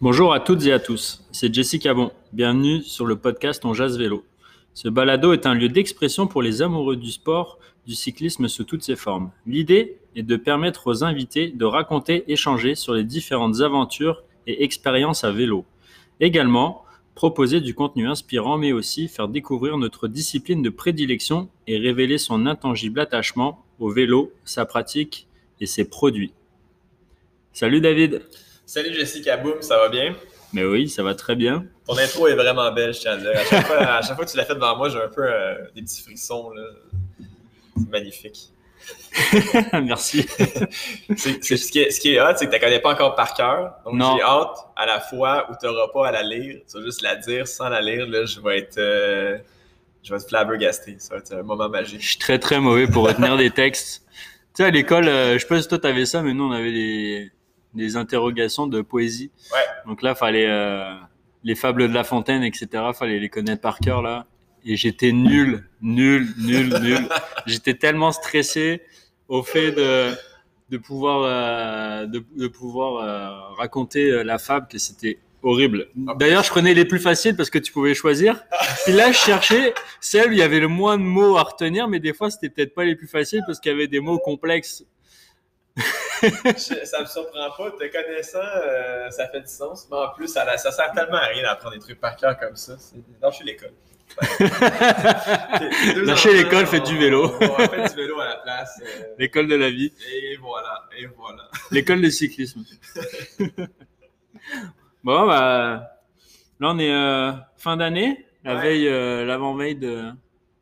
Bonjour à toutes et à tous, c'est Jessica Bon. Bienvenue sur le podcast On Jazz Vélo. Ce balado est un lieu d'expression pour les amoureux du sport, du cyclisme sous toutes ses formes. L'idée est de permettre aux invités de raconter, échanger sur les différentes aventures et expériences à vélo. Également, proposer du contenu inspirant, mais aussi faire découvrir notre discipline de prédilection et révéler son intangible attachement au vélo, sa pratique et ses produits. Salut David. Salut Jessica Boom, ça va bien? Mais oui, ça va très bien. Ton intro est vraiment belle, je tiens à dire. À chaque fois, que tu l'as fait devant moi, j'ai un peu euh, des petits frissons. C'est magnifique. Merci. ce, qui est, ce qui est hot, c'est que tu ne connais pas encore par cœur. Donc, j'ai hâte à la fois où tu n'auras pas à la lire. Tu vas juste la dire sans la lire. Là, je vais être. Euh, je vais être flabbergasté. Ça va être un moment magique. Je suis très, très mauvais pour retenir des textes. Tu sais, à l'école, euh, je sais pas si toi, tu avais ça, mais nous, on avait des des interrogations de poésie. Ouais. Donc là, fallait euh, les fables de La Fontaine, etc. Fallait les connaître par cœur là. Et j'étais nul, nul, nul, nul. j'étais tellement stressé au fait de de pouvoir euh, de, de, pouvoir euh, raconter la fable que c'était horrible. D'ailleurs, je prenais les plus faciles parce que tu pouvais choisir. Puis là, je cherchais celle où il y avait le moins de mots à retenir, mais des fois, c'était peut-être pas les plus faciles parce qu'il y avait des mots complexes ça me surprend pas. Te connaissant, euh, ça fait du sens. Mais en plus, ça, ça sert tellement à rien d'apprendre des trucs par cœur comme ça. Lâchez l'école. Lâchez l'école, faites du vélo. faites du vélo à la place. Euh. L'école de la vie. Et voilà, et voilà. L'école de cyclisme. bon, bah, là, on est euh, fin d'année, la veille, l'avant-veille de,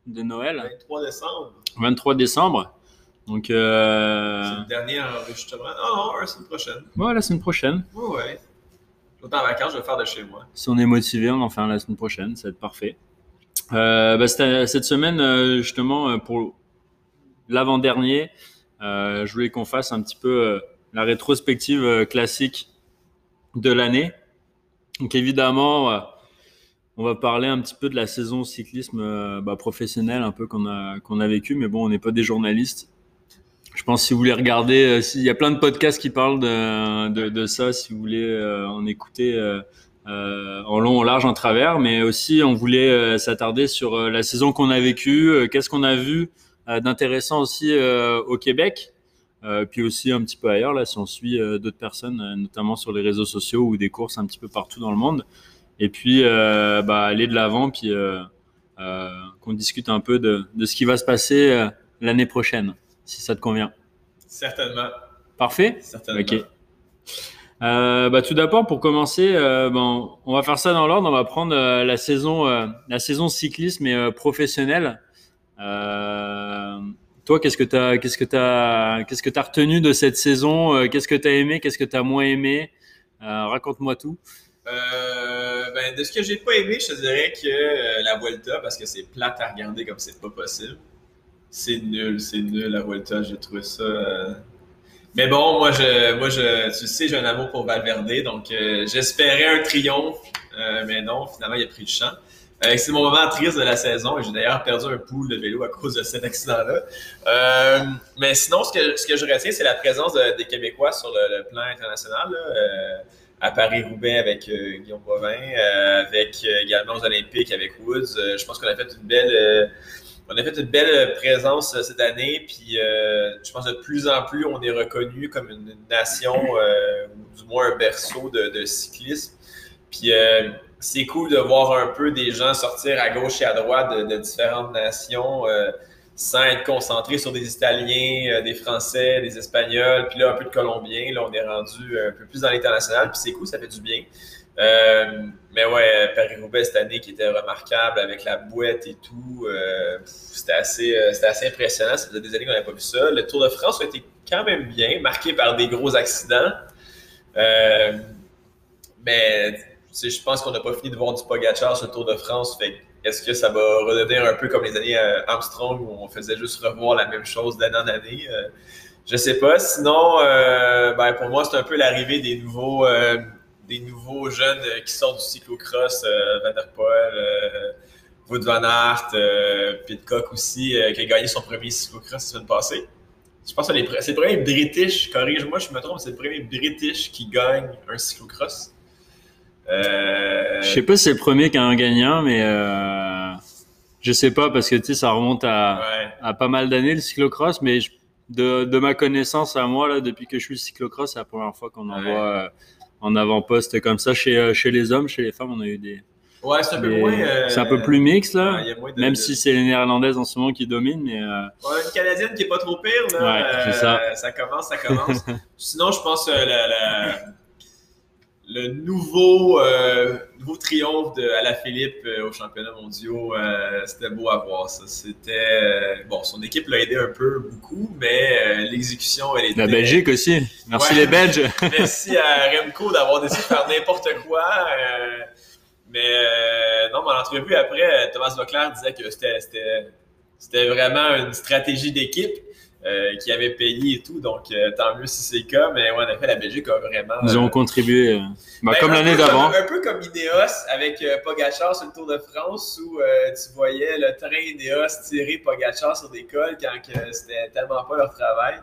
de Noël. 23 décembre. 23 décembre. Donc, euh... C'est le dernier enregistrement. Non, non, la semaine prochaine. Ouais, la semaine prochaine. Ouais, vais en vacances, je vais faire de chez moi. Si on est motivé, on en fait un la semaine prochaine, ça va être parfait. Euh, bah, cette semaine, euh, justement, pour l'avant-dernier, euh, je voulais qu'on fasse un petit peu la rétrospective classique de l'année. Donc, évidemment, on va parler un petit peu de la saison cyclisme bah, professionnel un peu qu'on a qu'on a vécu, mais bon, on n'est pas des journalistes je pense si vous voulez regarder, euh, il y a plein de podcasts qui parlent de, de, de ça, si vous voulez euh, en écouter euh, euh, en long, en large, en travers, mais aussi on voulait s'attarder sur la saison qu'on a vécue, qu'est-ce qu'on a vu d'intéressant aussi au Québec, puis aussi un petit peu ailleurs, là, si on suit d'autres personnes, notamment sur les réseaux sociaux ou des courses un petit peu partout dans le monde, et puis bah, aller de l'avant, puis qu'on discute un peu de, de ce qui va se passer l'année prochaine si ça te convient. Certainement. Parfait Certainement. Ok. Euh, bah, tout d'abord, pour commencer, euh, bon, on va faire ça dans l'ordre. On va prendre euh, la saison, la saison cyclisme et professionnelle. toi, qu'est-ce que tu as, qu'est-ce que as, qu'est-ce que as retenu de cette saison? Qu'est-ce que tu as aimé? Qu'est-ce que tu as moins aimé? Raconte-moi tout. Ben, de ce que j'ai pas aimé, je te dirais que la Vuelta, parce que c'est plate à regarder comme c'est pas possible c'est nul, c'est nul la Vuelta, j'ai trouvé ça. Euh. Mais bon, moi je, moi je, tu sais, j'ai un amour pour Valverde, donc euh, j'espérais un triomphe, euh, mais non, finalement il a pris le champ. c'est mon moment triste de la saison et j'ai d'ailleurs perdu un pool de vélo à cause de cet accident-là. mais sinon, ce que, ce que je c'est la présence des Québécois sur le, plan international. à Paris-Roubaix avec Guillaume Bovin, avec également aux Olympiques avec Woods. je pense qu'on a fait une belle on a fait une belle présence euh, cette année, puis euh, je pense que de plus en plus, on est reconnu comme une nation, euh, ou du moins un berceau de, cyclisme. Puis c'est cool de voir un peu des gens sortir à gauche et à droite de, différentes nations sans être concentrés sur des Italiens, des Français, des Espagnols, puis là, un peu de Colombiens. Là, on est rendu un peu plus dans l'international, puis c'est cool, ça fait du bien. Euh, mais ouais, Paris-Roubaix cette année qui était remarquable avec la boîte et tout, euh, c'était assez, euh, assez impressionnant. Ça faisait des années qu'on n'avait pas vu ça. Le Tour de France a été quand même bien, marqué par des gros accidents. mais je pense qu'on n'a pas fini de voir du Pogacar sur le Tour de France. Est-ce que ça va redevenir un peu comme les années Armstrong où on faisait juste revoir la même chose d'année en année? je sais pas. Sinon, ben, pour moi, c'est un peu l'arrivée des nouveaux des nouveaux jeunes euh, qui sortent du cyclocross, euh, Van der Poel, euh, Wout van Aert, Pitcock aussi, qui a gagné son premier cyclocross la semaine passée. Je pense que c'est le premier British, corrige-moi, je me trompe, c'est le premier British qui gagne un cyclocross. Euh... Je sais pas si c'est le premier qui a un gagnant, mais euh... je sais pas parce que tu sais, ça remonte à, à pas mal d'années le cyclocross, mais de, de, ma connaissance à moi là, depuis que je suis cyclocross, c'est la première fois qu'on en voit euh, en avant-poste comme ça chez euh, chez les hommes, chez les femmes, on a eu des Ouais, c'est un peu moins. Euh, c'est un peu plus mix là. même si c'est les néerlandaises en ce moment qui dominent, mais. Euh... Ouais, une canadienne qui est pas trop pire là. Ouais, c'est ça. Euh, ça commence, ça commence. Sinon, je pense la, la, le nouveau, euh, nouveau triomphe de Philippe euh, au championnat mondiaux, euh, c'était beau à voir ça. C'était euh, bon, son équipe l'a aidé un peu beaucoup, mais l'exécution elle était. La Belgique aussi. Merci les Belges. Merci à Remco d'avoir décidé de faire n'importe quoi. mais non, mon entrevue après, Thomas Leclerc disait que c'était c'était vraiment une stratégie d'équipe. Euh, qui avait payé et tout. Donc, euh, tant mieux si c'est le cas. Mais ouais, en effet, la Belgique a vraiment. Ils ont euh, contribué. Bah, ben, comme l'année d'avant. Un peu comme Ineos avec Pogachar sur le Tour de France où tu voyais le train Ineos tirer Pogachar sur des cols quand c'était tellement pas leur travail.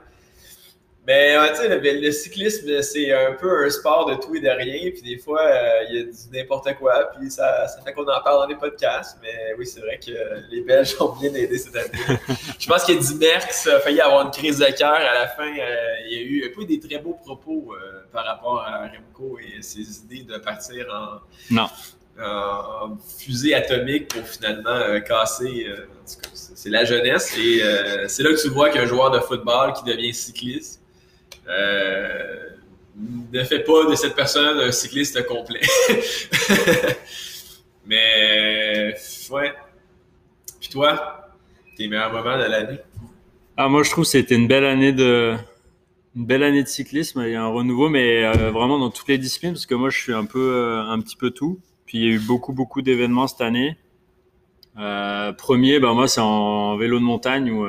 Mais tu sais, le, cyclisme, c'est un peu un sport de tout et de rien. Puis des fois, euh, il y a du n'importe quoi. Puis ça, ça fait qu'on en parle dans les podcasts. Mais oui, c'est vrai que les Belges ont bien aidé cette année. Je pense qu'il y a du Merckx a failli avoir une crise de cœur. À la fin, euh, il y a eu un peu des très beaux propos euh, par rapport à Remco et ses idées de partir en. Non. En fusée atomique pour finalement casser. c'est la jeunesse et c'est là que tu vois qu'un joueur de football qui devient cycliste euh, ne fait pas de cette personne un cycliste complet. Mais, ouais. Puis toi, tes meilleurs moments de l'année? Ah, moi, je trouve que c'était une belle année de, une belle année de cyclisme. Il y a un renouveau, mais euh, vraiment dans toutes les disciplines, parce que moi, je suis un peu, euh, un petit peu tout. Puis il y a eu beaucoup, beaucoup d'événements cette année. premier, ben moi, c'est en vélo de montagne où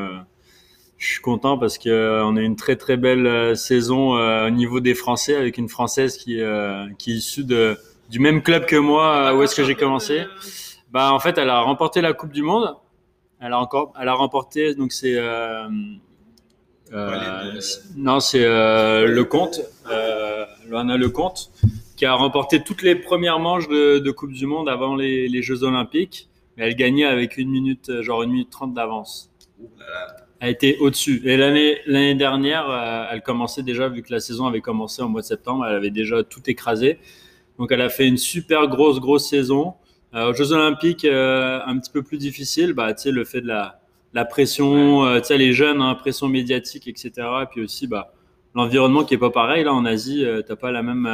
je suis content parce que euh, on a une très très belle euh, saison euh, au niveau des Français avec une Française qui qui est issue de du même club que moi où est-ce que j'ai commencé. Bah en fait elle a remporté la Coupe du Monde. Elle a encore elle a remporté donc c'est euh, non c'est le Comte euh, Loana Le Comte qui a remporté toutes les premières manches de, de Coupe du Monde avant les, les Jeux Olympiques. Mais elle gagnait avec une minute genre une minute trente d'avance a été au-dessus. Et l'année l'année dernière, euh, elle commençait déjà vu que la saison avait commencé en mois de septembre, elle avait déjà tout écrasé. Donc elle a fait une super grosse grosse saison. Euh, aux Jeux Olympiques, euh, un petit peu plus difficile, bah tu sais le fait de la la pression, tu sais les jeunes, hein, pression médiatique, etc. Et puis aussi bah l'environnement qui est pas pareil là en Asie, t'as pas la même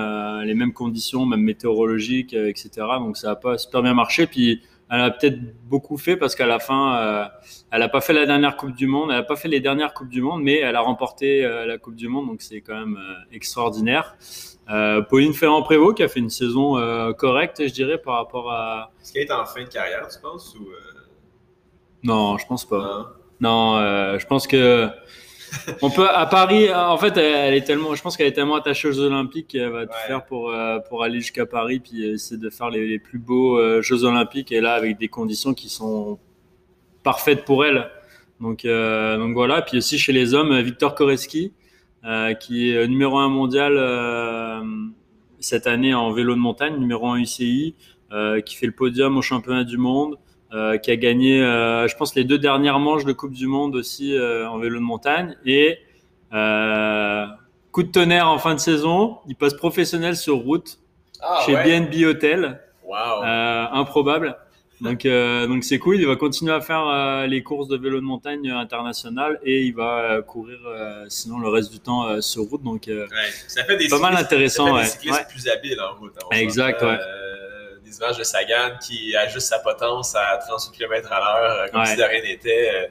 les mêmes conditions, même météorologiques, etc. Donc ça a pas super bien marché. Puis elle a peut-être beaucoup fait parce qu'à la fin, euh, elle n'a pas fait la dernière Coupe du Monde, elle n'a pas fait les dernières Coupes du Monde, mais elle a remporté euh, la Coupe du Monde, donc c'est quand même euh, extraordinaire. Pauline Ferrand-Prévot qui a fait une saison correcte, je dirais, par rapport à. Est-ce qu'elle est en fin de carrière, tu penses ou Non, je pense pas. Non, je pense que on peut à Paris. En fait, elle, est tellement. Je pense qu'elle est tellement attachée aux Olympiques qu'elle va tout faire pour euh, pour aller jusqu'à Paris puis essayer de faire les, plus beaux euh, Jeux Olympiques et là avec des conditions qui sont parfaites pour elle. Donc euh, donc voilà. Puis aussi chez les hommes, Victor Koreski, qui est numéro un mondial cette année en vélo de montagne, numéro un UCI, qui fait le podium au championnat du monde. Euh, qui a gagné, euh, je pense, les deux dernières manches de Coupe du Monde aussi euh, en vélo de montagne. Et coup de tonnerre en fin de saison, il passe professionnel sur route ah, chez BNB Hotel. Wow. improbable. Donc, donc c'est cool. Il va continuer à faire les courses de vélo de montagne internationales et il va courir sinon le reste du temps sur route. Donc, ouais. ça fait des pas mal intéressant. Ça fait des cyclistes plus habiles en route. exact. Ouais des de Sagan qui ajuste sa potence à 38 km à l'heure euh, comme si de rien n'était. Euh,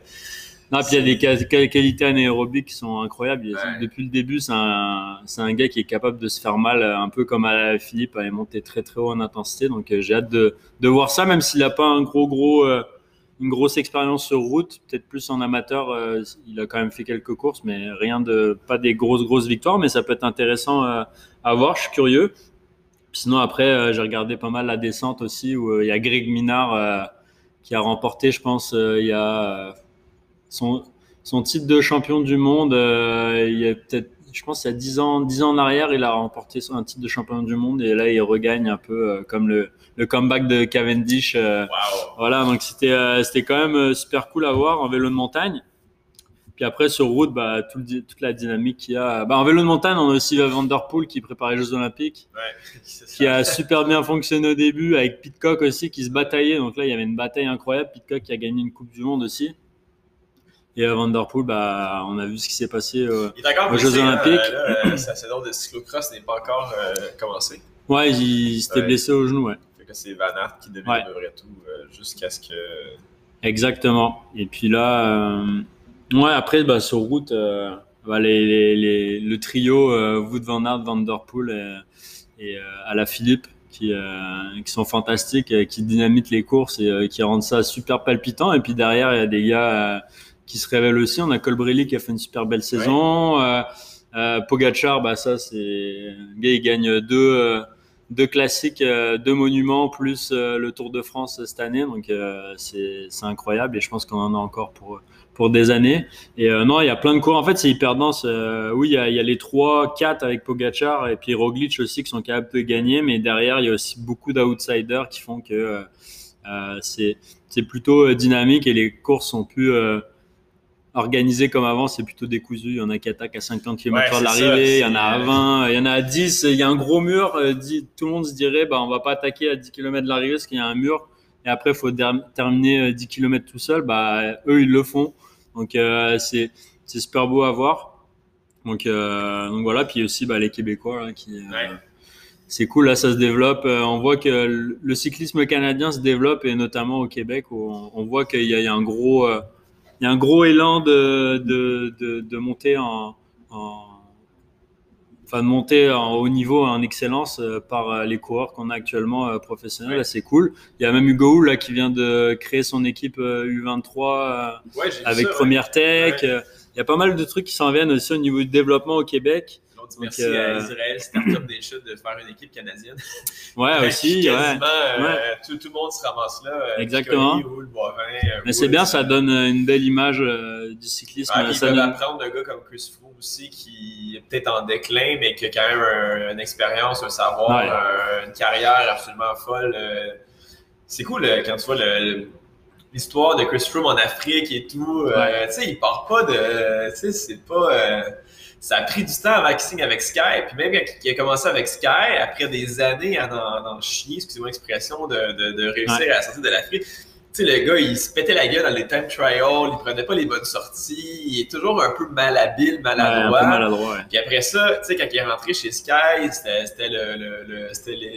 non, puis il y a des qualités anaérobiques qui sont incroyables. Depuis le début, c'est un, un, gars qui est capable de se faire mal, euh, un peu comme à Philippe, à monter très très haut en intensité. Donc j'ai hâte de, de, voir ça, même s'il n'a pas un gros gros, une grosse expérience sur route, peut-être plus en amateur. il a quand même fait quelques courses, mais rien de, pas des grosses grosses victoires, mais ça peut être intéressant à voir. Je suis curieux. Sinon, après, euh, j'ai regardé pas mal la descente aussi, où euh, il y a Greg Minard euh, qui a remporté, je pense, il y a son, son titre de champion du monde. il y a peut-être je pense il y a 10 ans, 10 ans en arrière, il a remporté un titre de champion du monde et là il regagne un peu comme le, le, comeback de Cavendish. Euh, voilà, donc c'était c'était quand même super cool à voir en vélo de montagne. Puis après sur route, bah, tout toute la dynamique qu'il y a. Bah, en vélo de montagne, on a aussi Van Der Poel qui prépare les Jeux Olympiques, ouais, qui a super bien fonctionné au début avec Pitcock aussi qui se bataillait. Donc là il y avait une bataille incroyable. Pitcock qui a gagné une Coupe du Monde aussi. Et à Vanderpool, bah, on a vu ce qui s'est passé euh, aux Jeux Olympiques. Euh, sa saison de cyclocross n'est pas encore euh, commencée. Ouais, il, s'était blessé au genou, ouais. Fait que c'est Van Aert qui devient le vrai tout jusqu'à ce que. Exactement. Et puis là, ouais, après, bah, sur route, bah, les, les, le trio Wood Van Aert, Vanderpool et, et à la Philippe. Qui, qui, sont fantastiques, qui dynamitent les courses et qui rendent ça super palpitant. Et puis derrière, il y a des gars qui se révèle aussi. On a Colbrelli qui a fait une super belle saison. Euh, euh, Pogachar, bah ça c'est gars il gagne deux euh, deux classiques, deux monuments plus le Tour de France cette année. Donc c'est c'est incroyable et je pense qu'on en a encore pour pour des années. Et non, il y a plein de cours. En fait, c'est hyper dense. oui, il y, a, il y a les trois, quatre avec Pogachar et puis Roglic aussi qui sont capables de gagner. Mais derrière, il y a aussi beaucoup d'outsiders qui font que c'est c'est plutôt dynamique et les courses sont plus organisé comme avant, c'est plutôt décousu. Il y en a qui attaquent à 50 km de l'arrivée, il y en a à 20, il y en a à 10. Il y a un gros mur. Euh, tout le monde se dirait, bah, on va pas attaquer à 10 km de l'arrivée parce qu'il y a un mur. Et après, il faut terminer 10 euh, km tout seul. Bah, eux, ils le font. Donc, euh, c'est super beau à voir. Donc, donc voilà. Puis aussi, bah, les Québécois hein, qui. c'est cool, là ça se développe. on voit que le cyclisme canadien se développe et notamment au Québec, où on, voit qu'il y, a un gros, il y a un gros élan de, de, de, de en, enfin de monter en haut niveau, en excellence euh, par euh, les coureurs qu'on a actuellement euh, professionnels. C'est cool. Il y a même Hugo là qui vient de créer son équipe U23 avec Première Tech. Il y a pas mal de trucs qui s'en viennent aussi au niveau du développement au Québec merci à Israël Startup Nation de faire une équipe canadienne. Ouais, aussi. Quasiment, ouais. Euh, tout, tout, le monde se ramasse là. Euh, Exactement. Euh, Mais c'est bien, ça donne une belle image du cyclisme. Ah, ça peuvent apprendre d'un gars comme Chris Froome aussi, qui est peut-être en déclin, mais qui a quand même une expérience, un savoir, une carrière absolument folle. c'est cool quand tu vois l'histoire de Chris Froome en Afrique et tout. tu sais, il part pas de. Tu sais, c'est pas ça a pris du temps avant qu'il signe avec Sky. Puis même quand il a commencé avec Sky, après des années à en, chier, excusez-moi l'expression, de, de, de, réussir à sortir de l'Afrique, tu sais, le gars, il se pétait la gueule dans les time trials, il prenait pas les bonnes sorties, il est toujours un peu malhabile, maladroit. maladroit Puis après ça, tu sais, quand il est rentré chez Sky, c'était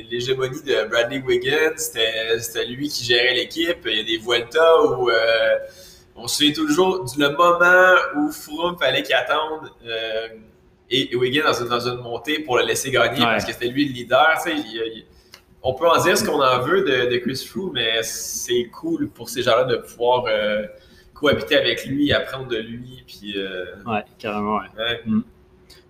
l'hégémonie de Bradley Wiggins, c'était lui qui gérait l'équipe. Il y a des Vuelta où... Euh, on se souvient toujours du le moment où Froome fallait qu'il attende euh, et Wiggins dans une, dans une, montée pour le laisser gagner parce que c'était lui le leader. on peut en dire ce qu'on en veut de, Chris Froome, mais c'est cool pour ces gens-là de pouvoir euh, cohabiter avec lui, apprendre de lui. Puis, euh, ouais, carrément. Ouais. Mm.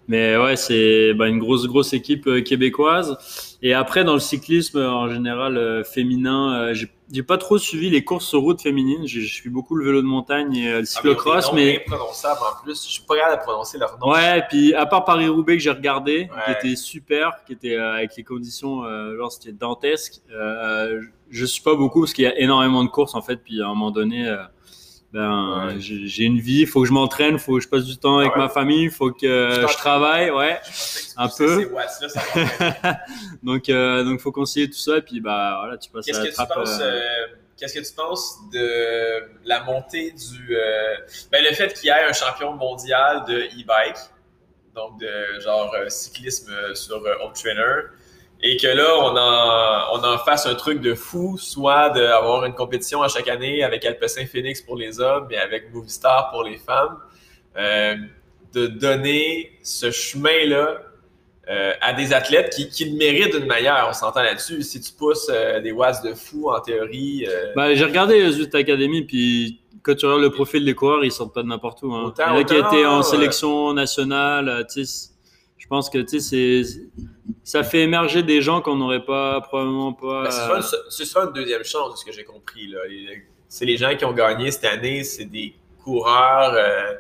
Mais ouais, c'est bah, une grosse, grosse équipe québécoise. Et après, dans le cyclisme en général euh, féminin, euh, j'ai pas trop suivi les courses sur route féminines. Je suis beaucoup le vélo de montagne et le ah, cyclocross, mais en plus. Je suis pas capable de prononcer leur nom. Ouais, et puis à part Paris Roubaix que j'ai regardé, qui était super, qui était avec les conditions, genre c'était dantesque. je suis pas beaucoup parce qu'il y a énormément de courses en fait. Puis à un moment donné ben, j'ai une vie, il faut que je m'entraîne, il faut que je passe du temps avec ma famille, il faut que je, travaille, ouais, un peu. donc, euh, donc, faut concilier tout ça, et puis bah voilà, tu passes Qu'est-ce que tu penses euh, euh, Qu'est-ce que tu penses de la montée du, euh, ben, le fait qu'il y ait un champion mondial de e-bike, donc de genre cyclisme sur home trainer et que là, on en, on en fasse un truc de fou, soit d'avoir une compétition à chaque année avec Alpecin Phoenix pour les hommes et avec Movistar pour les femmes, euh, de donner ce chemin-là euh, à des athlètes qui, qui le méritent d'une manière. On s'entend là-dessus. Si tu pousses euh, des watts de fou, en théorie. Ben, j'ai regardé les Youth Academy, puis quand tu regardes le profil des coureurs, ils sortent pas de n'importe où. Hein. Il y en a qui étaient en sélection nationale, tu sais pense que tu sais, ça fait émerger des gens qu'on n'aurait pas probablement pas. Ben, ce, sera une, deuxième chance, de ce que j'ai compris. C'est les gens qui ont gagné cette année, c'est des coureurs. euh,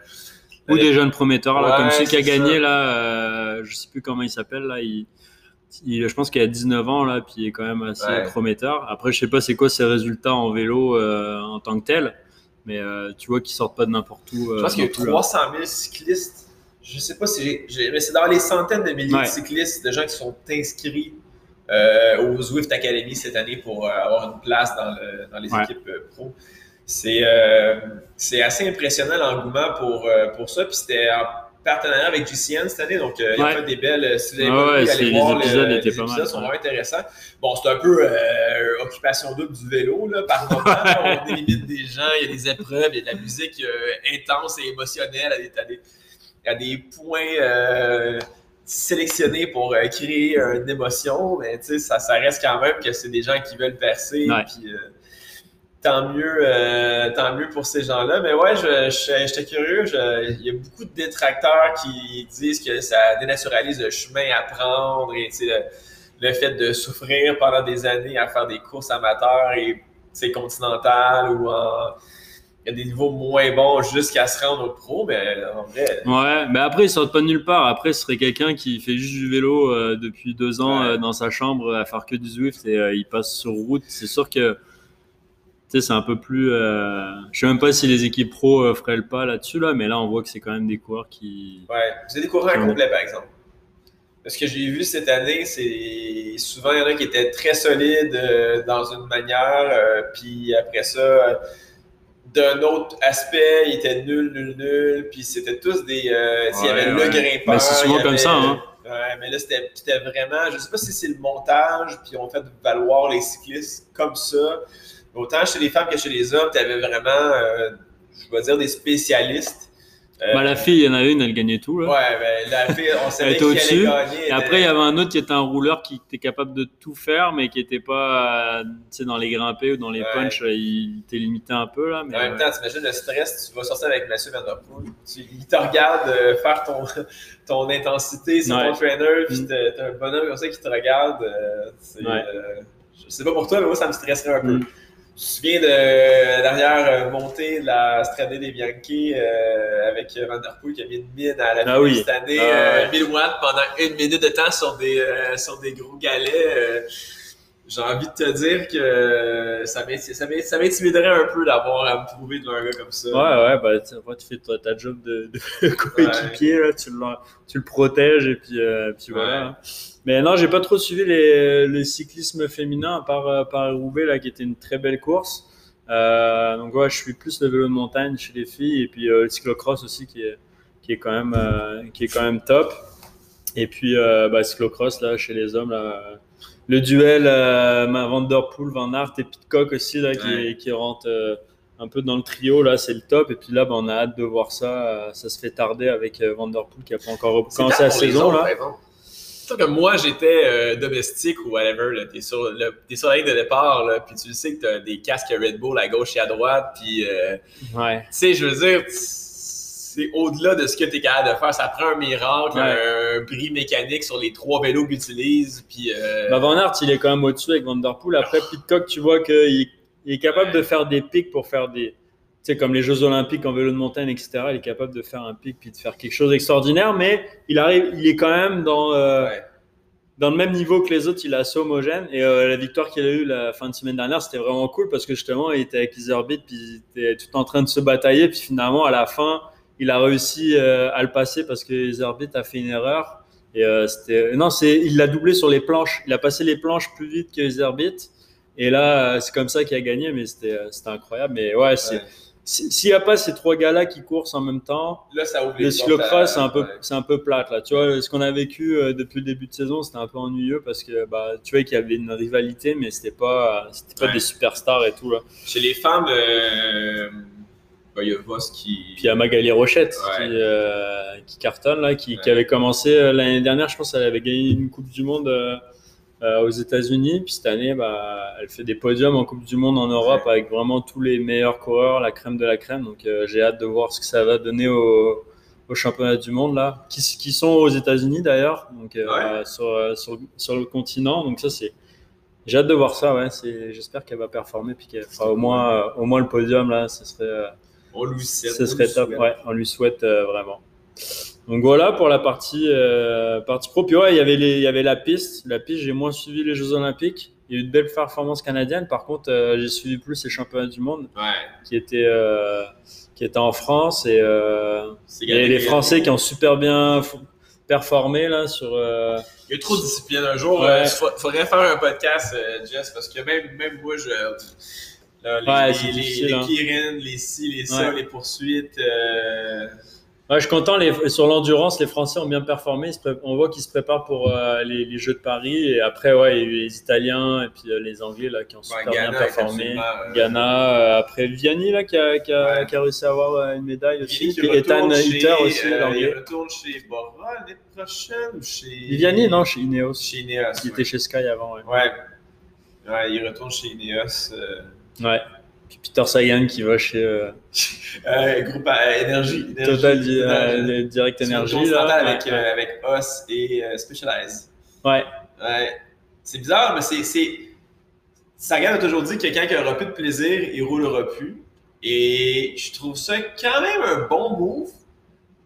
Ou des jeunes prometteurs, là, Ouais, comme celui qui a c'est gagné, ça. là, euh, je sais plus comment il s'appelle, là, il, il- je pense qu'il a 19 ans, là, puis il est quand même assez Ouais. prometteur. Après, je sais pas c'est quoi ses résultats en vélo euh, en tant que tel, mais euh, tu vois qu'ils sortent pas de n'importe où. euh, Je pense qu'il y a eu 300 000 cyclistes. Je sais pas si j'ai-. Mais c'est dans les centaines de milliers Ouais. de cyclistes, de gens qui sont inscrits euh, aux Zwift Academy cette année pour euh, avoir une place dans, le- dans les Ouais. équipes euh, pro. C'est euh, c'est assez impressionnant l'engouement pour, euh, pour ça. Puis c'était en partenariat avec GCN cette année. Donc, il y a Ouais. fait des belles. Si vous avez pas c'est- les voir le- épisodes étaient les pas mal, épisodes sont ouais. vraiment intéressants. Bon, c'est un peu euh, occupation double du vélo, là, par moment. on délimite des gens, il y a des épreuves, il y a de la musique intense et émotionnelle à des, à des, à des points euh, sélectionnés pour euh, créer une émotion. Mais tu sais, ça, ça reste quand même que c'est des gens qui veulent percer. Ouais. Puis, euh, tant mieux, tant mieux pour ces gens-là. Mais ouais, j'étais curieux. Il y a beaucoup de détracteurs qui disent que ça dénaturalise le chemin à prendre et tu sais, le, le fait de souffrir pendant des années à faire des courses amateurs et tu sais, continentales ou en il y a des niveaux moins bons jusqu'à se rendre au pro, mais en vrai, Ouais, mais après, ils sortent pas de nulle part. Après, ce serait quelqu'un qui fait juste du vélo euh, depuis deux ans Ouais. euh, dans sa chambre à faire que du Zwift et euh, il passe sur route. C'est sûr que tu sais, c'est un peu plus. Euh... Je sais même pas si les équipes pro euh, feraient le pas là-dessus, là, mais là, on voit que c'est quand même des coureurs qui. ouais, c'est des courants Ouais. complets, par exemple. Ce que j'ai vu cette année, c'est souvent il y en a qui étaient très solides euh, dans une manière, euh, puis après ça, euh, d'un autre aspect, ils étaient nuls, nuls, nuls, puis c'était tous des. euh, il y avait ouais. le grimpeur. Mais c'est souvent il comme ça, hein. Ouais, mais là, c'était c'était vraiment. Je sais pas si c'est le montage, puis on fait valoir les cyclistes comme ça. Autant chez les femmes que chez les hommes, tu avais vraiment, euh, je vais dire, des spécialistes. Euh, Bah, la fille, il y en a une, elle gagnait tout. Là. Ouais, ben, la fille, on savait qui allait gagner. Et après, il y avait un autre qui était un rouleur qui était capable de tout faire, mais qui était pas, euh, dans les grimpés ou dans les Ouais. punches, euh, il était limité un peu là. Mais En même ouais. temps, t'imagines le stress, tu vas sortir avec Mathieu Van Der Poel, tu, il te regarde euh, faire ton, ton intensité sur ton trainer, puis Mm. t'as un bonhomme comme ça qui te regarde. euh, c'est, Ouais. euh, je sais pas pour toi, mais moi, ça me stresserait un peu. Mm. Je me souviens de la dernière euh, montée de la Strade des Bianchi euh, avec Van Der Poel qui a mis une mine à la Ah fin oui. cette année, Ah euh, ouais. 1000 watts pendant une minute de temps sur des, euh, sur des gros galets. Euh, j'ai envie de te dire que ça m'int- ça m'int- ça m'intimiderait un peu d'avoir à me trouver devant un gars comme ça. Ouais, ouais, bah, tu fais ta, ta job de, de coéquipier, tu, le, tu le protèges et puis, euh, puis voilà. Ouais. hein. Mais non, j'ai pas trop suivi les, le cyclisme féminin à part euh, Paris-Roubaix, là, qui était une très belle course. Euh, donc, ouais, je suis plus le vélo de montagne chez les filles et puis euh, le cyclocross aussi qui est, qui est, quand, même, euh, qui est quand même top. Et puis, euh, bah, cyclocross, là, chez les hommes, là, euh, le duel euh, Van Der Poel, Van Aert et Pitcock aussi, là, qui, Ouais. qui rentre euh, un peu dans le trio, là, c'est le top. Et puis là, bah, on a hâte de voir ça. Euh, Ça se fait tarder avec euh, Van Der Poel qui a pas encore C'est commencé la saison, là. sûr que moi, j'étais euh, domestique ou whatever. là. T'es sur, le- t'es sur la ligne de départ, là, puis tu le sais que t'as des casques Red Bull à gauche et à droite. Puis, euh, Ouais. tu sais, je veux dire, c'est au-delà de ce que t'es capable de faire. Ça prend un miracle, Ouais. un bris mécanique sur les trois vélos qu'ils utilisent. Puis, euh, Bah, Van Aert, il est quand même au-dessus avec Van Der Poel. Après, Pitcock, tu vois qu'il il est capable Ouais. de faire des pics pour faire des. Tu sais, comme les Jeux Olympiques en vélo de montagne, etc. Il est capable de faire un pic puis de faire quelque chose d'extraordinaire, mais il arrive, il est quand même dans, euh, ouais. dans le même niveau que les autres. Il est assez homogène. Et euh, la victoire qu'il a eue la fin de semaine dernière, c'était vraiment cool parce que justement, il était avec Iserbyt, puis il était tout en train de se batailler. Puis finalement, à la fin, il a réussi euh, à le passer parce que Iserbyt a fait une erreur. Et euh, c'était non, c'est il l'a doublé sur les planches. Il a passé les planches plus vite que Zerbit. Et là, c'est comme ça qu'il a gagné, mais c'était euh, c'était incroyable. Mais ouais, c'est Ouais. s'il n'y a pas ces trois gars-là qui courent en même temps, Là, ça ouvre les cyclocross c'est un peu ouais. c'est un peu plate là. Tu vois, ce qu'on a vécu depuis le début de saison, c'était un peu ennuyeux parce que bah tu vois qu'il y avait une rivalité, mais c'était pas c'était pas Ouais. des superstars et tout là. Chez les femmes, euh, bah, il y a Voss qui. Puis il y a Magali Rochette Ouais. qui, euh, qui cartonne là, qui, avait commencé euh, l'année dernière, je pense qu'elle avait gagné une Coupe du Monde euh, aux États-Unis. Puis cette année, bah, elle fait des podiums en Coupe du Monde en Europe avec vraiment tous les meilleurs coureurs, la crème de la crème. Donc euh, j'ai hâte de voir ce que ça va donner au, au championnat du monde là, qui, qui sont aux États-Unis d'ailleurs, donc sur, sur, sur le continent. Donc ça c'est J'ai hâte de voir ça, ouais. J'espère qu'elle va performer puis qu'elle fera au moins, euh, au moins le podium là. Ce serait, euh, on lui souhaite. Ce serait top, ouais. On lui souhaite euh, vraiment. Donc voilà pour la partie, partie pro. Puis ouais, il y avait les, il y avait la piste. La piste, j'ai moins suivi les Jeux Olympiques. Il y a eu de belles performances canadiennes. Par contre, j'ai suivi plus les championnats du monde ouais. qui étaient qui étaient en France et, et les Français qui ont super bien performé là sur. Euh, il y a trop de discipline. Un jour, il euh, faudrait faire un podcast, euh, Jess, parce que même, même moi, je. Les, ouais, les, les, les, hein. Kirin, les ci, les ça, les poursuites. Ouais, je suis content. Sur l'endurance, les Français ont bien performé. on voit qu'ils se préparent pour euh, les, Jeux de Paris. Et après, ouais, il y a eu les Italiens et puis euh, les Anglais là, qui ont super bien performé. Euh, Ghana. après, Vianney là, qui, a, qui, a, qui a réussi à avoir une médaille aussi. Et Ethan Hutter aussi. Il retourne chez Bora l'année prochaine chez. Vianney, non, chez Ineos. Chez Ineos. Il était chez Sky avant. Ouais. ouais. il retourne chez Ineos. Ouais. Peter Sagan qui va chez euh, euh, groupe euh, énergie, Total Direct Energy là, avec avec Os et Specialized. Ouais. Ouais. C'est bizarre mais c'est Sagan a toujours dit que quelqu'un qui aura plus de plaisir, il roulera plus. Et je trouve ça quand même un bon move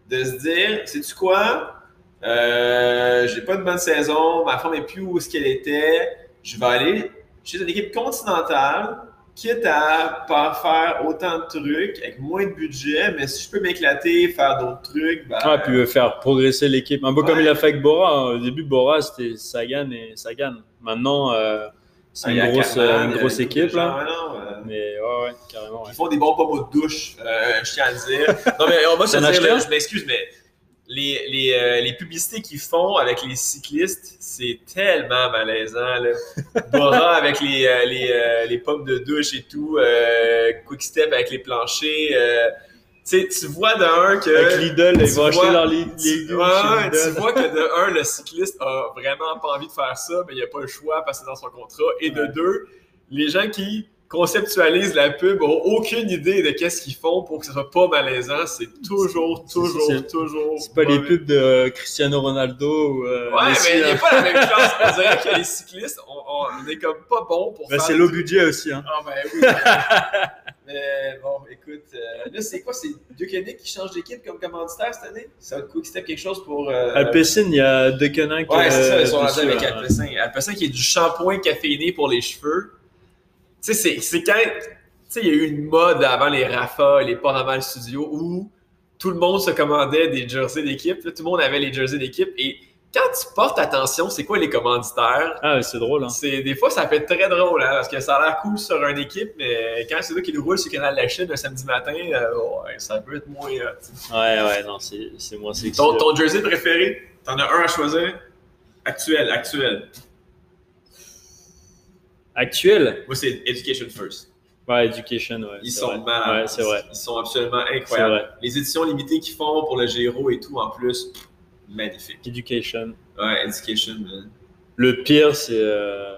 de se dire, sais-tu quoi? Euh, j'ai pas de bonne saison, ma femme est plus où ce qu'elle était. Je vais aller chez une équipe continentale quitte à pas faire autant de trucs avec moins de budget, mais si je peux m'éclater, faire d'autres trucs, ben, ah, puis faire progresser l'équipe. Un peu comme il a fait avec Bora. Au début, Bora, c'était Sagan et Sagan. Maintenant, euh, c'est une, grosse, une grosse équipe. Là. Mais ouais, ouais, carrément. Ils font des bons pommes de douche, euh, je tiens à le dire. non, mais on va se dire, je m'excuse, mais les, les, euh, les, publicités qu'ils font avec les cyclistes, c'est tellement malaisant. Là. Bora avec les, euh, les, euh, les, pommes de douche et tout, Quick Step avec les planchers. tu tu vois de un que. Avec Lidl, ils vont acheter leurs légumes. Tu vois que de un, le cycliste a vraiment pas envie de faire ça, mais il a pas le choix parce que c'est dans son contrat. Et de deux, les gens qui conceptualisent la pub ont aucune idée de qu'est-ce qu'ils font pour que ce soit pas malaisant. C'est toujours, toujours, toujours. C'est pas les pubs de euh, Cristiano Ronaldo ou. Euh, ouais, mais il n'y a pas la même chose. On dirait que les cyclistes, on, on, est comme pas bon pour ben, C'est low budget aussi. Hein. Ah, ben oui. mais bon, écoute, euh, là, c'est quoi? C'est Ducanic qui change d'équipe comme commanditaire cette année? Ça va quick step quelque chose pour. Alpecin, il y a Ducanic. Ouais, c'est ça, ils sont rendus avec Alpecin. Alpecin qui est du shampoing caféiné pour les cheveux. Tu sais, c'est quand. Tu sais, il y a eu une mode avant les Rafa et les Paramal Studio où tout le monde se commandait des jerseys d'équipe. Tout le monde avait les jerseys d'équipe. Et quand tu portes attention, c'est quoi les commanditaires? Ah, c'est drôle, hein? C'est, des fois, ça être très drôle, hein, parce que ça a l'air cool sur une équipe, mais quand c'est toi qui le roule sur le canal de la Chine un samedi matin, euh, ouais, ça peut être moins. Euh, ouais, ouais, non, c'est, c'est sexy. Ton, ton jersey préféré, t'en as un à choisir? Actuel, actuel. Actuel? Moi, c'est Education First. Ouais, Education, ouais. Ils sont malades. Ouais, c'est vrai. Ils sont absolument incroyables. Les éditions limitées qu'ils font pour le Géro et tout, en plus, magnifique. Education. Ouais, Education, Le pire, c'est. Euh...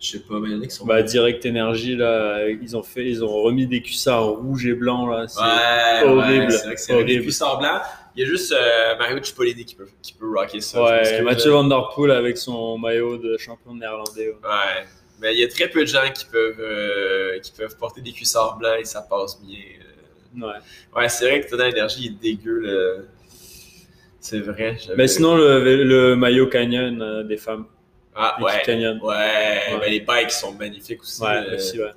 Je sais pas, mais il y en a qui sont. Bah, Direct Energy, là, ils ont fait, ils ont remis des cuissards rouges et blancs, là. C'est ouais, horrible. Ouais, c'est vrai que c'est des cuissards blancs. Il y a juste euh, Mario Cipollini qui peut, qui peut rocker ça. Ouais, Mathieu Van Der Poel avec son maillot de champion néerlandais. ouais. Mais il y a très peu de gens qui peuvent, euh, qui peuvent porter des cuissards blancs et ça passe bien. Euh. Ouais. Ouais, c'est vrai que Total Energy est dégueu. C'est vrai. Mais sinon, le, le maillot Canyon euh, des femmes. Ah, ouais. Canyon. Ouais. Mais les bikes sont magnifiques aussi. Ouais, aussi, ouais.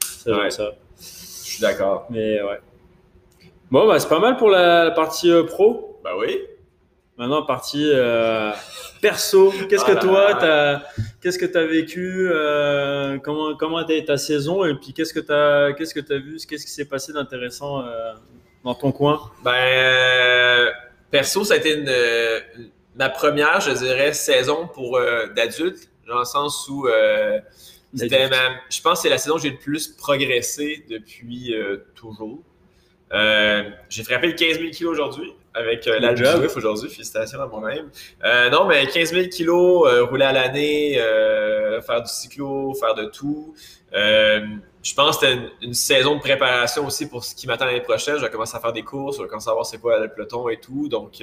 C'est ouais. ça. Je suis d'accord. Mais ouais. Bon, bah, c'est pas mal pour la, partie pro. Bah oui. Maintenant, partie perso. Qu'est-ce que toi, t'as qu'est-ce que tu as vécu, euh, comment, comment a été ta saison et puis qu'est-ce que tu as, qu'est-ce que as vu, qu'est-ce qui s'est passé d'intéressant euh, dans ton coin? Ben, euh, perso, ça a été une, ma première, je dirais, saison pour d'adulte, dans le sens où c'était je pense que c'est la saison où j'ai le plus progressé depuis toujours. j'ai frappé le 15 000 kilos aujourd'hui avec euh, la Swift aujourd'hui. Félicitations à moi-même. Euh, non, mais 15 000 kilos, euh, rouler à l'année, euh, faire du cyclo, faire de tout. je pense que c'était une, saison de préparation aussi pour ce qui m'attend l'année prochaine. Je vais commencer à faire des courses, je vais commencer à voir c'est quoi le peloton et tout. Donc,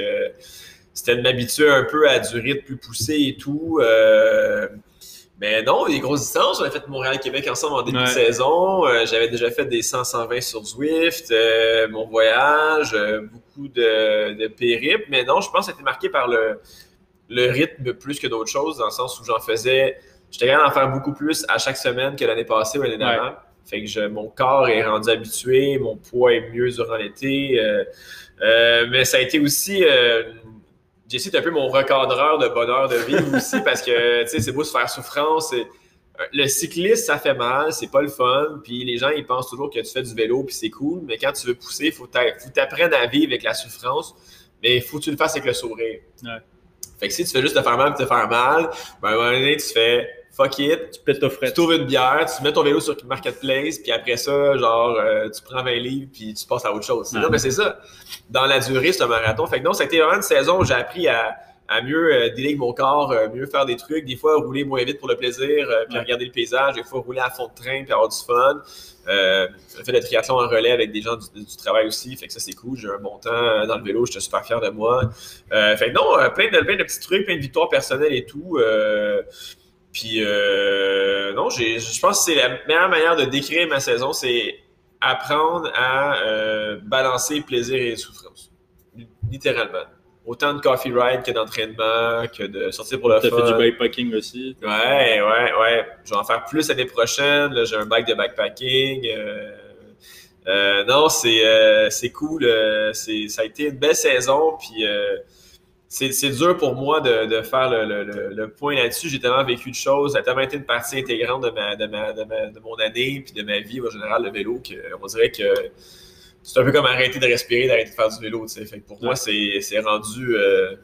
c'était de m'habituer un peu à du rythme plus poussé et tout. Mais non, les grosses distances, on a fait Montréal-Québec ensemble en début de saison. Euh, j'avais déjà fait des 100-120 sur Zwift, euh, mon voyage, euh, beaucoup de, de périples. Mais non, je pense que c'était marqué par le, le rythme plus que d'autres choses, dans le sens où j'en faisais. J'étais capable d'en faire beaucoup plus à chaque semaine que l'année passée ou l'année d'avant. Fait que je, mon corps est rendu habitué, mon poids est mieux durant l'été. mais ça a été aussi Jesse est un peu mon recadreur de bonheur de vivre aussi parce que, tu sais, c'est beau se faire souffrance. Euh, le cycliste, ça fait mal, c'est pas le fun. Puis les gens, ils pensent toujours que tu fais du vélo puis c'est cool. Mais quand tu veux pousser, il faut que tu apprennes à vivre avec la souffrance. Mais il faut que tu le fasses avec le sourire. Fait que si tu fais juste te faire mal te faire mal, ben à un moment donné, tu fais fuck it. Tu pètes Tu trouves une bière, tu mets ton vélo sur Marketplace, puis après ça, genre, euh, tu prends 20 livres, puis tu passes à autre chose. Non, mais c'est ça. Dans la durée, c'est un marathon. Fait que non, c'était vraiment une saison où j'ai appris à, à mieux euh, déléguer mon corps, euh, mieux faire des trucs, des fois rouler moins vite pour le plaisir, puis regarder le paysage, des fois rouler à fond de train, puis avoir du fun. Euh, j'ai fait des triathlon en relais avec des gens du, travail aussi, fait que ça c'est cool. J'ai un bon temps dans le vélo, j'étais super fier de moi. fait que non, plein de, plein de petits trucs, plein de victoires personnelles et tout. Puis, euh, non, je pense que c'est la meilleure manière de décrire ma saison, c'est apprendre à euh, balancer plaisir et souffrance. Littéralement. Autant de coffee ride que d'entraînement, que de sortir pour le fun. T'as fait du bikepacking aussi? Ouais, ouais, ouais. Je vais en faire plus l'année prochaine. Là, j'ai un bike de backpacking. Euh, euh non, c'est euh, c'est cool. c'est ça a été une belle saison. Puis c'est dur pour moi de, de faire le, le, le point là-dessus. J'ai tellement vécu de choses, ça a tellement été une partie intégrante de, ma, de, ma, de, ma, de mon année puis de ma vie en général, le vélo, qu'on dirait que c'est un peu comme arrêter de respirer, d'arrêter de faire du vélo. Fait pour moi, c'est rendu, euh,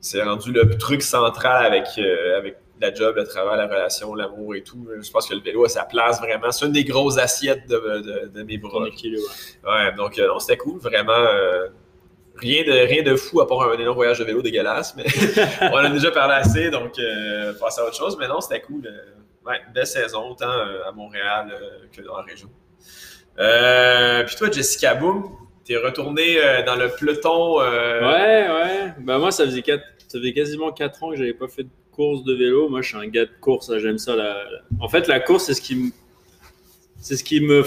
c'est rendu le truc central avec, euh, avec la job, le travail, la relation, l'amour et tout. Je pense que le vélo a sa place vraiment. C'est une des grosses assiettes de, de, mes bras. Ouais, donc euh, c'était cool, vraiment. Rien de, rien de fou à part un énorme voyage de vélo dégueulasse, mais on en a déjà parlé assez, donc passer à autre chose. Mais non, c'était cool. Ouais, belle saison, autant à Montréal que dans la région. Puis toi, Jessica Boom, t'es retourné dans le peloton. Ouais, ouais. Ben moi, ça faisait, quatre, ça faisait quasiment 4 ans que j'avais pas fait de course de vélo. Moi, je suis un gars de course, j'aime ça. En fait, la course, c'est ce qui me, c'est ce qui me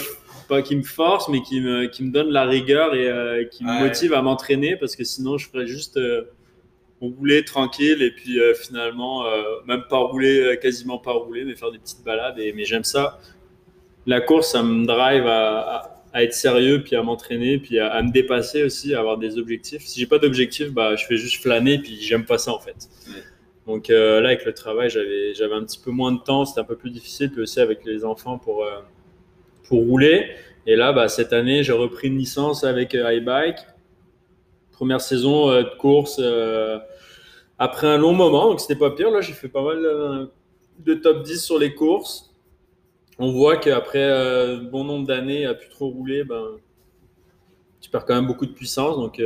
pas qui me force, mais qui me, qui me donne la rigueur et euh, qui me motive à m'entraîner parce que sinon je ferais juste euh, rouler tranquille et puis euh, finalement même pas rouler, quasiment pas rouler, mais faire des petites balades. Et, mais j'aime ça. La course, ça me drive à, à, être sérieux puis à m'entraîner puis à, me dépasser aussi, à avoir des objectifs. Si j'ai pas d'objectif, bah, je fais juste flâner puis j'aime pas ça en fait. Donc là, avec le travail, j'avais, j'avais un petit peu moins de temps, c'était un peu plus difficile, puis aussi avec les enfants pour, pour rouler. Et là, bah, cette année, j'ai repris une licence avec euh, iBike. Première saison euh, de course euh, après un long moment, donc c'était pas pire. Là, j'ai fait pas mal de top 10 sur les courses. On voit qu'après un bon nombre d'années à plus trop rouler, ben, tu perds quand même beaucoup de puissance. Donc,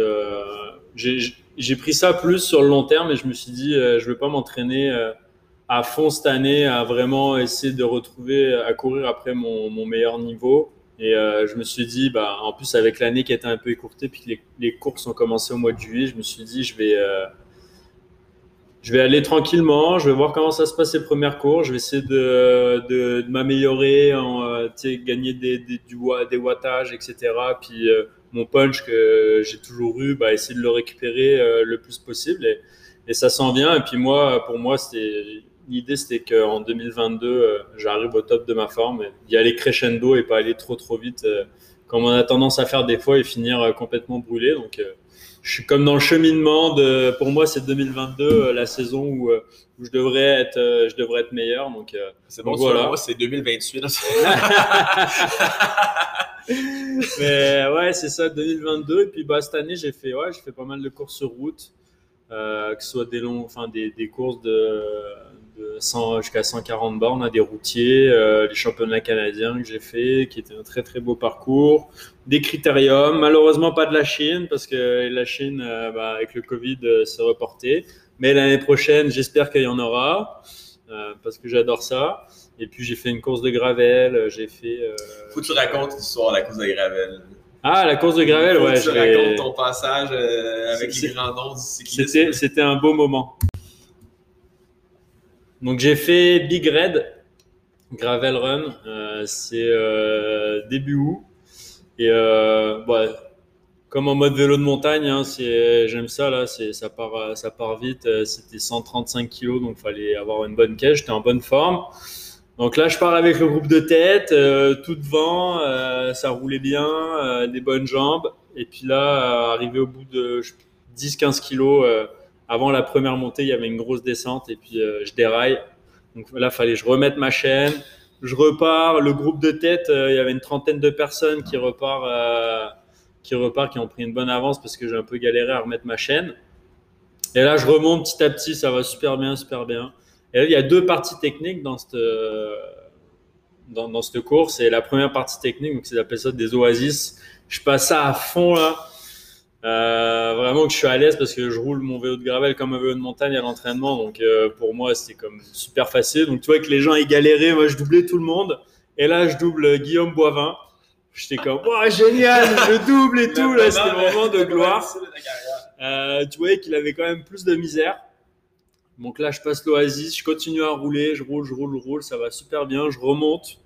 j'ai pris ça plus sur le long terme et je me suis dit, je ne veux pas m'entraîner à fond cette année à vraiment essayer de retrouver, à courir après mon, meilleur niveau. Et euh, je me suis dit, bah, en plus avec l'année qui était un peu écourtée, puis que les, les, courses ont commencé au mois de juillet, je me suis dit, je vais, euh, je vais aller tranquillement, je vais voir comment ça se passe les premières courses, je vais essayer de, m'améliorer, euh, gagner des, des, du, des wattages, etc. Puis euh, mon punch que j'ai toujours eu, bah, essayer de le récupérer le plus possible. Et, ça s'en vient. Et puis moi, pour moi, c'était l'idée c'était qu'en 2022, euh, j'arrive au top de ma forme, d'y aller crescendo et pas aller trop trop vite, euh, comme on a tendance à faire des fois et finir euh, complètement brûlé. Je suis comme dans le cheminement de, pour moi, c'est 2022, la saison où, où, je devrais être, je devrais être meilleur. Donc, c'est bon, voilà. moi, c'est 2028. Mais ouais, c'est ça, 2022. Et puis, bah, cette année, j'ai fait, ouais, j'ai fait pas mal de courses sur route. que ce soit des longs, enfin des, des courses de, jusqu'à 140 bornes à des routiers, euh, les championnats canadiens que j'ai fait, qui étaient un très très beau parcours, des critériums, malheureusement pas de la Chine parce que la Chine euh, bah, avec le Covid euh, s'est reporté, mais l'année prochaine j'espère qu'il y en aura parce que j'adore ça. Et puis j'ai fait une course de gravel, j'ai fait. Faut que tu racontes l'histoire de la course de gravel. Ah, la course de gravel, ouais. Faut que tu racontes ton passage avec les grands noms du cyclisme. C'était un beau moment. Donc j'ai fait Big Red Gravel Run, euh, c'est euh, début août. Et euh, ouais, comme en mode vélo de montagne, hein, j'aime ça là, ça part, ça part vite. C'était 135 kg, donc fallait avoir une bonne caisse. J'étais en bonne forme. Donc là, je pars avec le groupe de tête, tout devant, ça roulait bien, des bonnes jambes. Et puis là, arrivé au bout de 10-15 kilos, avant la première montée, il y avait une grosse descente et puis je déraille. Donc là, fallait que je remette ma chaîne. Je repars. Le groupe de tête, euh, il y avait une trentaine de personnes qui repart, euh, qui repart, qui ont pris une bonne avance parce que j'ai un peu galéré à remettre ma chaîne. Et là, je remonte petit à petit. Ça va super bien, super bien. Et là, il y a deux parties techniques dans cette, dans, dans cette course. Et la première partie technique, donc c'est appelle ça des oasis. Je passe ça à fond là. Euh, vraiment que je suis à l'aise parce que je roule mon vélo de gravel comme un vélo de montagne à l'entraînement. Donc euh, pour moi, c'était comme super facile. Donc tu vois que les gens ils galéraient, moi je doublais tout le monde. Et là, je double Guillaume Boivin. J'étais comme, oh, génial, je double et tout. Là, c'était le moment de gloire. Euh, tu voyais qu'il avait quand même plus de misère. Donc là, je passe l'oasis, je continue à rouler, je roule, je roule, je roule, ça va super bien. Je remonte,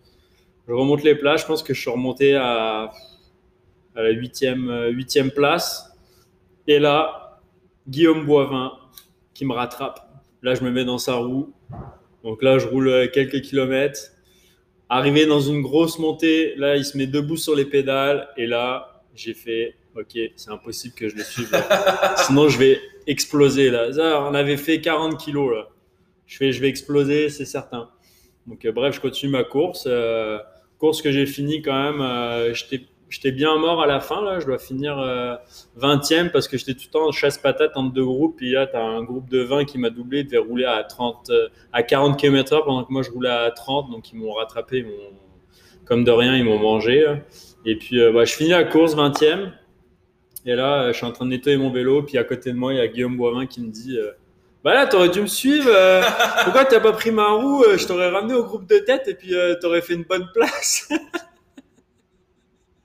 je remonte les plats. Je pense que je suis remonté à à la huitième, euh, huitième place. Et là, Guillaume Boivin qui me rattrape. Là, je me mets dans sa roue. Donc là, je roule euh, quelques kilomètres. Arrivé dans une grosse montée, là, il se met debout sur les pédales. Et là, j'ai fait, OK, c'est impossible que je le suive. Sinon, je vais exploser. Là. on avait fait 40 kilos. Là. Je fais, je vais exploser, c'est certain. Donc, euh, bref, je continue ma course. course que j'ai fini quand même. J'étais j'étais bien mort à la fin. Là. Je dois finir 20e euh, parce que j'étais tout le temps chasse-patate entre deux groupes. Et là, tu as un groupe de 20 qui m'a doublé, il devait rouler à, 30, euh, à 40 km/h pendant que moi je roulais à 30. Donc ils m'ont rattrapé, comme de rien, ils m'ont mangé. Et puis euh, bah, je finis la course 20e. Et là, je suis en train de nettoyer mon vélo. Puis à côté de moi, il y a Guillaume Boivin qui me dit bah là, t'aurais dû me suivre. pourquoi t'as pas pris ma roue Je t'aurais ramené au groupe de tête et puis t'aurais fait une bonne place.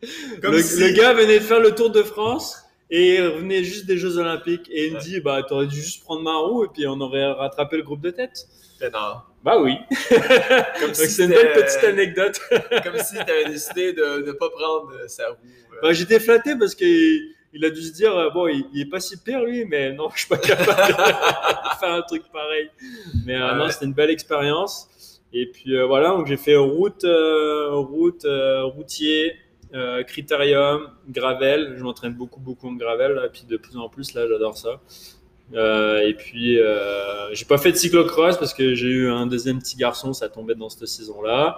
Le, gars venait de faire le Tour de France et revenait juste des Jeux Olympiques et il me dit bah t'aurais dû juste prendre ma roue et puis on aurait rattrapé le groupe de tête. Ben non. Bah oui. c'est une belle petite anecdote. comme si tu avais décidé de ne pas prendre sa roue. Euh. Bah, j'étais flatté parce qu'il il a dû se dire euh, bon il, est pas si pire lui mais non je suis pas capable de faire un truc pareil. Mais euh, non c'était une belle expérience. Et puis voilà donc j'ai fait route route routier euh, critérium, gravel. Je m'entraîne beaucoup, beaucoup en gravel, et puis de plus en plus, là, j'adore ça. Euh, et puis, euh, j'ai pas fait de cyclocross parce que j'ai eu un deuxième petit garçon, ça tombait dans cette saison-là.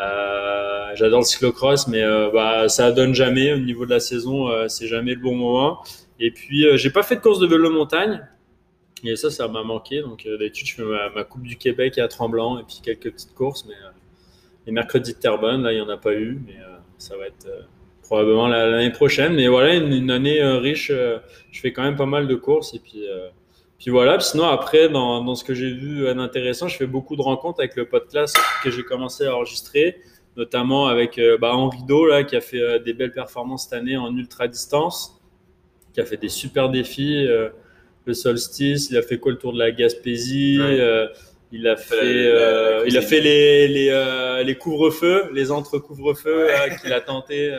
Euh, j'adore le cyclocross, mais bah, ça donne jamais au niveau de la saison, c'est jamais le bon moment. Et puis, j'ai pas fait de course de vélo montagne. Et ça, ça m'a manqué. Donc, d'habitude, je fais ma, Coupe du Québec à Tremblant et puis quelques petites courses. Mais les mercredis de Terrebonne, là, il n'y en a pas eu. Mais ça va être euh, probablement l'année prochaine. Mais voilà, une, année euh, riche. Euh, je fais quand même pas mal de courses et puis. Puis voilà, sinon après, dans, dans ce que j'ai vu d'intéressant, je fais beaucoup de rencontres avec le podcast que j'ai commencé à enregistrer, notamment avec bah, Henri Do, là, qui a fait des belles performances cette année en ultra distance, qui a fait des super défis, le solstice, il a fait quoi le tour de la Gaspésie, il a fait, euh, il a fait les, les, euh, les couvre-feux, les entre-couvre-feux euh, qu'il a tenté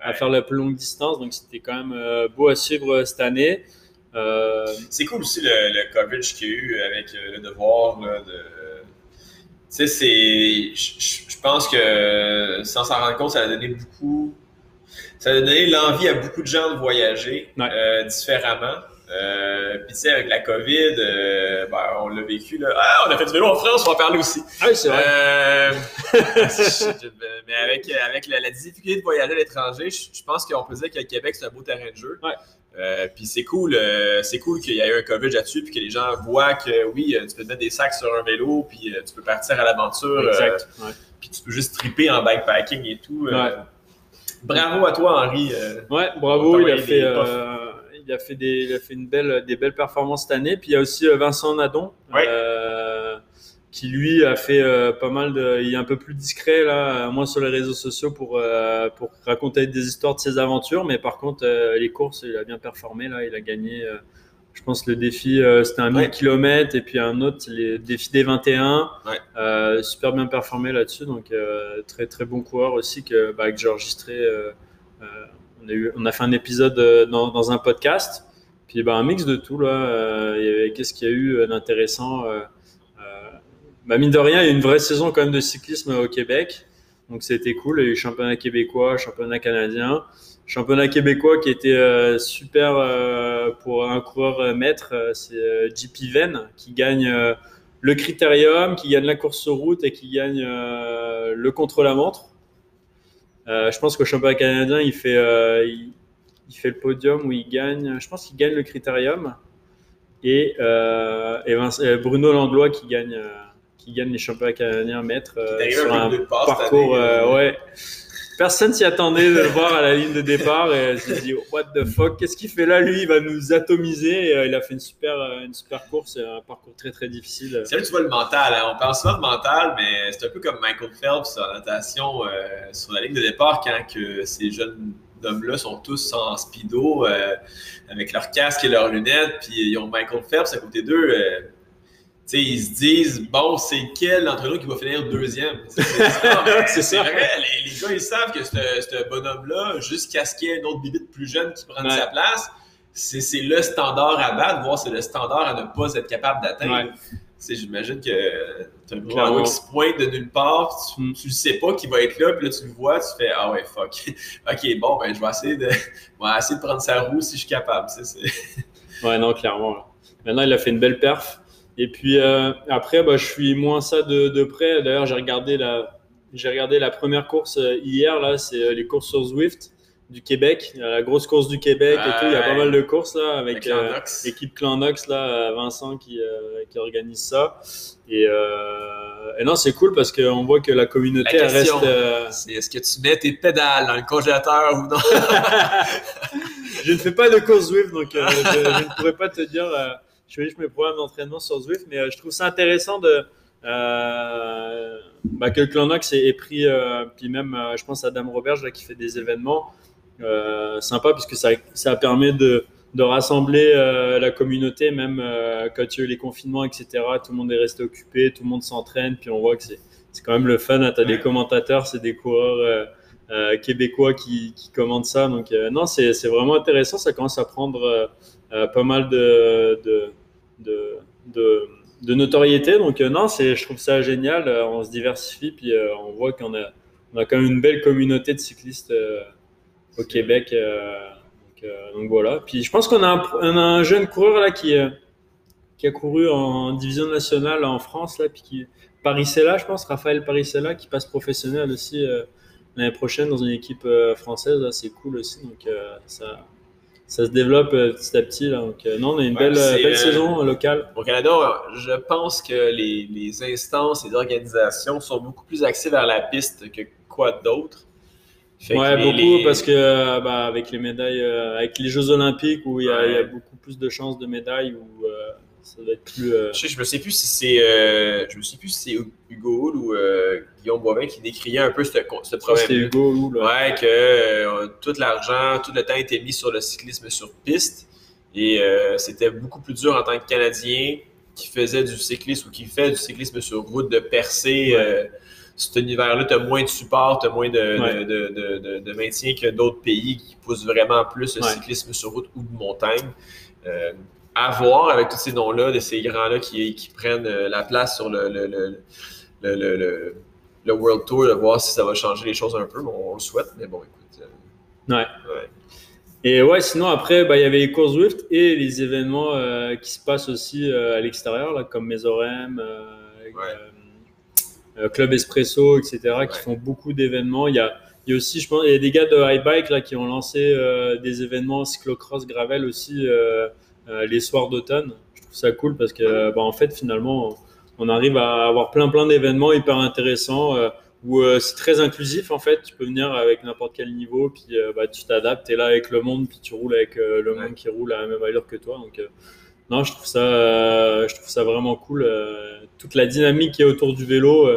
à faire la plus longue distance. Donc c'était quand même beau à suivre cette année. C'est cool aussi le, coverage qu'il y a eu avec le devoir de. Tu sais, c'est. Je pense que sans s'en rendre compte, ça a donné beaucoup. Ça a donné l'envie à beaucoup de gens de voyager différemment. Euh, puis tu sais, avec la COVID, euh, ben, on l'a vécu. Là. Ah, on a fait du vélo en France, on va en parler aussi. Ah oui, c'est vrai. Euh, mais avec, avec la, difficulté de voyager à l'étranger, je, pense qu'on peut dire que le Québec, c'est un beau terrain de jeu. Ouais. Euh, puis c'est cool, c'est cool qu'il y ait eu un COVID là-dessus, puis que les gens voient que oui, tu peux te mettre des sacs sur un vélo, puis tu peux partir à l'aventure. Exact. Puis tu peux juste triper en bikepacking et tout. Bravo à toi, Henri. ouais, bravo. Il a fait il a fait des, il a fait une belle, des belles performances cette année. Puis il y a aussi euh, Vincent Nadon, euh, qui lui a fait euh, pas mal de, il est un peu plus discret là, moins sur les réseaux sociaux pour pour raconter des histoires de ses aventures, mais par contre les courses, il a bien performé là, il a gagné. je pense le défi, c'était un 1000 km et puis un autre, les défis des 21. super bien performé là-dessus. Donc, très, très bon coureur aussi que, bah, que j'ai enregistré. On, a fait un épisode dans, dans un podcast. Puis bah, un mix de tout là. Qu'est-ce qu'il y a eu d'intéressant bah, Mine de rien, il y a une vraie saison quand même de cyclisme au Québec. Donc c'était cool. Il y a eu championnat québécois, championnat canadien. Championnat québécois qui était euh, super euh, pour un coureur euh, maître, c'est JP Venn qui gagne le critérium, qui gagne la course route et qui gagne le contre-la-montre. Je pense qu'au championnat canadien, il fait, il, fait le podium où il gagne, je pense qu'il gagne le critérium. Et, et Bruno Langlois qui gagne qui gagne les championnats canadiens maîtres euh, sur un parcours. Euh, ouais. Personne s'y attendait de le voir à la ligne de départ et me dit what the fuck qu'est-ce qu'il fait là lui? Il va nous atomiser. Et, euh, il a fait une super une super course un parcours très très difficile. C'est là que tu vois le mental hein. on parle souvent de mental mais c'est un peu comme Michael Phelps en natation sur la ligne de départ quand que ces jeunes hommes-là sont tous en speedo avec leur casque et leurs lunettes puis ils ont Michael Phelps à côté d'eux ils se disent, bon, c'est quel entraîneur qui va finir deuxième? C'est ça. Vrai, les, les, gars, ils savent que ce bonhomme-là, jusqu'à ce qu'il y ait un autre bibite plus jeune qui prenne sa place, c'est le standard à battre, voire c'est le standard à ne pas être capable d'atteindre. J'imagine que tu as un gros qui se pointe de nulle part, tu, ne mm. sais pas qu'il va être là, puis là tu le vois, tu fais Ah ouais, fuck. ok, bon, ben je vais essayer de, essayer de prendre sa roue si je suis capable. ouais, non, clairement. Maintenant, il a fait une belle perf. Et puis euh, après, bah, je suis moins ça de, de près. D'ailleurs, j'ai regardé la, j'ai regardé la première course euh, hier. Là, c'est euh, les courses sur Zwift du Québec, la grosse course du Québec et tout. Il y a pas mal de courses là avec l'équipe Clanox là, Vincent qui, qui organise ça. Et, et non, c'est cool parce qu'on voit que la communauté reste. C'est est-ce que tu mets tes pédales dans le congélateur ou non? Je ne fais pas de course Zwift, donc je, je, ne pourrais pas te dire je fais mes programmes d'entraînement sur Zwift, mais euh, je trouve ça intéressant de euh, bah, que le Clanox ait, pris, euh, puis même, je pense à Dame Robert là, qui fait des événements sympas, puisque ça, ça permet de, de rassembler la communauté, même quand il y a eu les confinements, etc. Tout le monde est resté occupé, tout le monde s'entraîne, puis on voit que c'est quand même le fun. Tu as des commentateurs, c'est des coureurs québécois qui, qui, commentent ça. Donc, non, c'est vraiment intéressant. Ça commence à prendre pas mal de, de, de, de, notoriété. Donc, euh, non, je trouve ça génial. Euh, on se diversifie, puis on voit qu'on a, on a quand même une belle communauté de cyclistes au Québec. Donc, voilà. Puis je pense qu'on a, un, un jeune coureur là qui, qui a couru en division nationale en France, là, puis qui, Parisella, je pense, Raphaël Parisella, qui passe professionnel aussi l'année prochaine dans une équipe française. C'est cool aussi. Donc ça, ça se développe euh, petit à petit. Là. Donc, euh, non, on a une belle, belle euh, saison locale. Au Canada, je pense que les, les instances et les organisations sont beaucoup plus axées vers la piste que quoi d'autre. Ouais, beaucoup parce que bah, avec les médailles, avec les Jeux Olympiques où il y, a beaucoup plus de chances de médailles, où ça doit être plus. Euh, je, je me sais plus si c'est, euh, je me sais plus si c'est Hugo ou euh, Guillaume Boivin qui décriait un peu ce, ce problème. C'était Hugo. Ouais, que tout l'argent, tout le temps était mis sur le cyclisme sur piste et c'était beaucoup plus dur en tant que Canadien qui faisait du cyclisme ou qui fait du cyclisme sur route de percer. cet univers-là, tu as moins de support, tu as moins de, de, de, de, maintien que d'autres pays qui poussent vraiment plus le cyclisme sur route ou de montagne à voir avec tous ces noms-là, de ces grands-là qui, qui, prennent euh, la place sur le, le, le, le, le World Tour, de voir si ça va changer les choses un peu. on le souhaite, mais bon, écoute. Euh, ouais. Et ouais, sinon après, bah, il y avait les courses Zwift et les événements euh, qui se passent aussi à l'extérieur, comme Mesorem, Club Espresso, etc., qui font beaucoup d'événements. Il y a, il y a aussi, je pense, il y a des gars de high bike là, qui ont lancé des événements cyclocross gravel aussi les soirs d'automne. Je trouve ça cool parce que, bah, en fait, finalement, on arrive à avoir plein plein d'événements hyper intéressants euh, où euh, c'est très inclusif en fait. Tu peux venir avec n'importe quel niveau, puis bah, tu t'adaptes. Tu es là avec le monde, puis tu roules avec le monde qui roule à la même allure que toi. Donc, non, je trouve ça, je trouve ça vraiment cool. toute la dynamique qui est autour du vélo.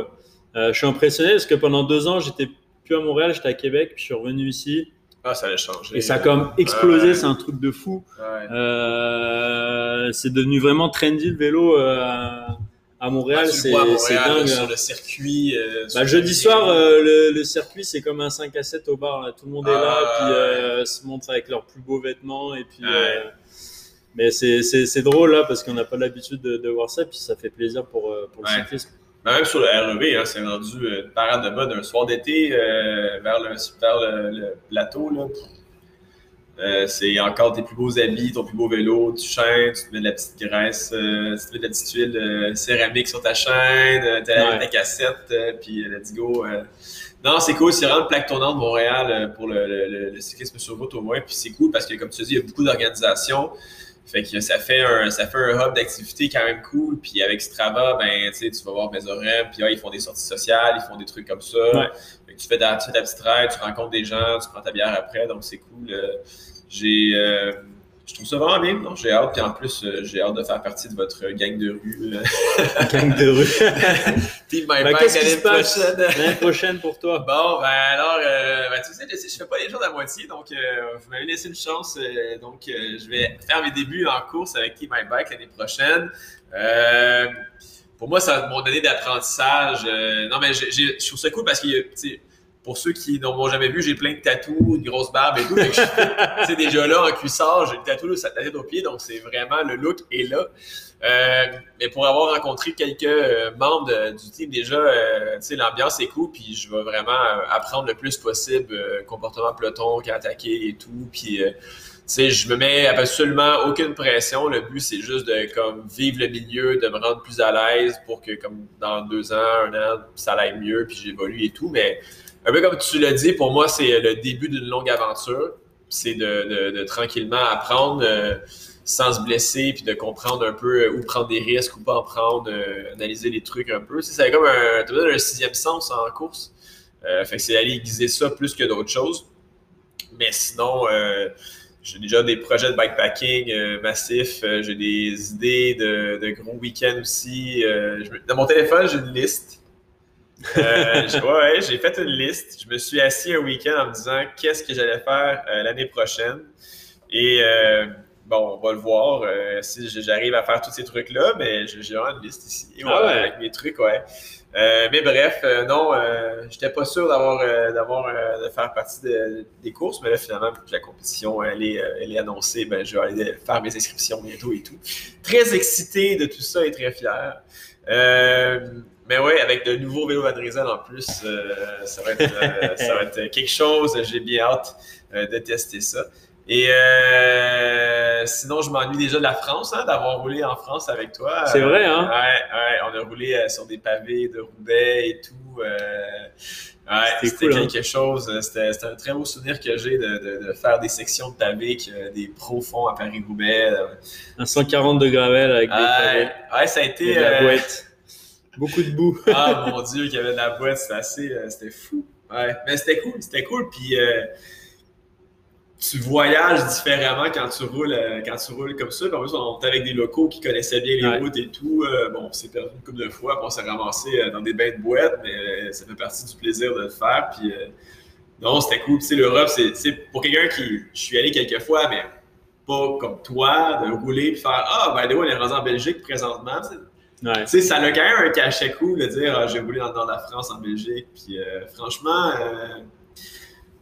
je suis impressionné parce que pendant deux ans, j'étais plus à Montréal, j'étais à Québec, puis je suis revenu ici. Ah, ça allait changer. Et ça a comme explosé, Ouais. c'est un truc de fou. Ouais. Euh, c'est devenu vraiment trendy le vélo euh, à Montréal. Ah, c'est à dingue. sur le circuit. euh, Bah, sur jeudi soir, euh, le, le circuit, c'est comme un 5 à 7 au bar. Là. Tout le monde est là, Ah, puis euh, se montre avec leurs plus beaux vêtements. Et puis, Ouais. mais c'est- drôle là parce qu'on n'a pas l'habitude de, de voir ça, puis ça fait plaisir pour, pour le Ouais. cyclisme. Ben, même sur le REV, hein, c'est rendu euh, une parade de mode un soir d'été euh, vers, le, vers le, le plateau. Là. Euh, c'est encore tes plus beaux habits, ton plus beau vélo, tu chaînes, tu te mets de la petite graisse, euh, tu te mets de la petite huile céramique sur ta chaîne, t'as Ouais. ta cassette, puis let's go. Non, c'est cool, c'est vraiment une plaque tournante de Montréal pour le- le cyclisme sur route au moins, puis c'est cool parce que comme tu dis, il y a beaucoup d'organisations. Fait que ça fait un, ça fait un hub d'activité quand même cool. Puis avec Strava, ben, tu sais, tu vas voir Mesorem, puis ah, ils font des sorties sociales, ils font des trucs comme ça. Ouais. Fait que tu fais ta, tu fais ta petite ride, tu rencontres des gens, tu prends ta bière après, donc c'est cool. Euh, J'ai, euh, je trouve ça vraiment bien. Non, j'ai hâte, puis en plus, euh, j'ai hâte de faire partie de votre gang de rue. euh, Gang de rue. Team My Bike qu'est-ce qui l'année prochaine. l'année prochaine pour toi? Bon, ben alors, euh, ben, tu sais, je sais, je fais pas les choses à moitié, donc euh, vous m'avez laissé une chance. donc, je vais faire mes débuts en course avec Team My Bike l'année prochaine. Pour moi, ça va mon année d'apprentissage. Non, mais je trouve ça cool parce que, tu sais, pour ceux qui n'ont jamais vu, j'ai plein de tatous, une grosse barbe et tout. Sais, déjà là, en cuissard, j'ai le tatou de la tête aux pieds, donc c'est vraiment, le look est là. Euh, mais pour avoir rencontré quelques euh, membres de- du team déjà, euh, tu sais, l'ambiance est cool, puis je vais vraiment euh, apprendre le plus possible euh, comportement peloton, qui attaquer et tout, puis euh, sais, je me mets absolument aucune pression. Le but, c'est juste de comme vivre le milieu, de me rendre plus à l'aise pour que comme dans deux ans, un an, ça aille mieux, puis j'évolue et tout. Mais un peu comme tu l'as dit, pour moi, c'est le début d'une longue aventure. C'est de, de- de tranquillement apprendre euh, sans se blesser, puis de comprendre un peu euh, où prendre des risques, où pas en prendre, euh, analyser les trucs un peu. C'est comme un, d'un sixième sens en course. Euh, fait que c'est aller aiguiser ça plus que d'autres choses. Mais sinon, euh, j'ai déjà des projets de bikepacking euh, massifs. Euh, j'ai des idées de, de gros week-ends aussi. Euh, je dans mon téléphone, j'ai une liste. J'ai- ouais, j'ai fait une liste. Je me suis assis un week-end en me disant qu'est-ce que j'allais faire l'année prochaine. Et bon, on va le voir si j'arrive à faire tous ces trucs-là, mais j'ai vraiment une liste ici. Ah ouais, ouais. Avec mes trucs, ouais. Euh, mais bref, euh, non, euh, j'étais pas sûr d'avoir, d'avoir, de faire partie de- des courses, mais là, finalement, vu que la compétition, elle est, elle est annoncée, ben, je vais aller faire mes inscriptions bientôt et tout. Très excité de tout ça et très fier. Mais ouais, avec de nouveaux vélos Van Driesel en plus, euh, ça, va être, ça va être quelque chose. J'ai bien hâte de tester ça. Et euh, sinon, je m'ennuie déjà de la France, hein, d'avoir roulé en France avec toi. C'est vrai, hein? Ouais, ouais, on a roulé euh, sur des pavés de Roubaix et tout. euh, ouais, C'était cool, hein? quelque chose. C'était c'était un très beau souvenir que j'ai de, de- de faire des sections de pavés que des pros font à Paris-Roubaix. Un 140 de gravel avec des pavés ouais, ça a et été. de la boîte. Beaucoup de boue. ah mon dieu, qu'il y avait de la boîte, c'était assez, c'était fou. Ouais, mais c'était cool, c'était cool. Puis euh, tu voyages différemment quand tu roules, euh, quand tu roules comme ça. Puis en plus, on était avec des locaux qui connaissaient bien les Ouais. routes et tout. Euh, bon, on s'est perdu une couple de fois, puis on s'est ramassé euh, dans des bains de boîte, mais ça fait partie du plaisir de le faire. Puis euh, non, c'était cool. Tu sais, l'Europe, c'est pour quelqu'un qui, je suis allé quelques fois, mais pas comme toi, de rouler puis faire ah ben on est rendu en Belgique présentement. Tu sais, Ouais. tu sais, ça a quand même un cachet cool de dire ah, j'ai roulé dans le nord de la France, en Belgique. Puis euh, franchement, euh,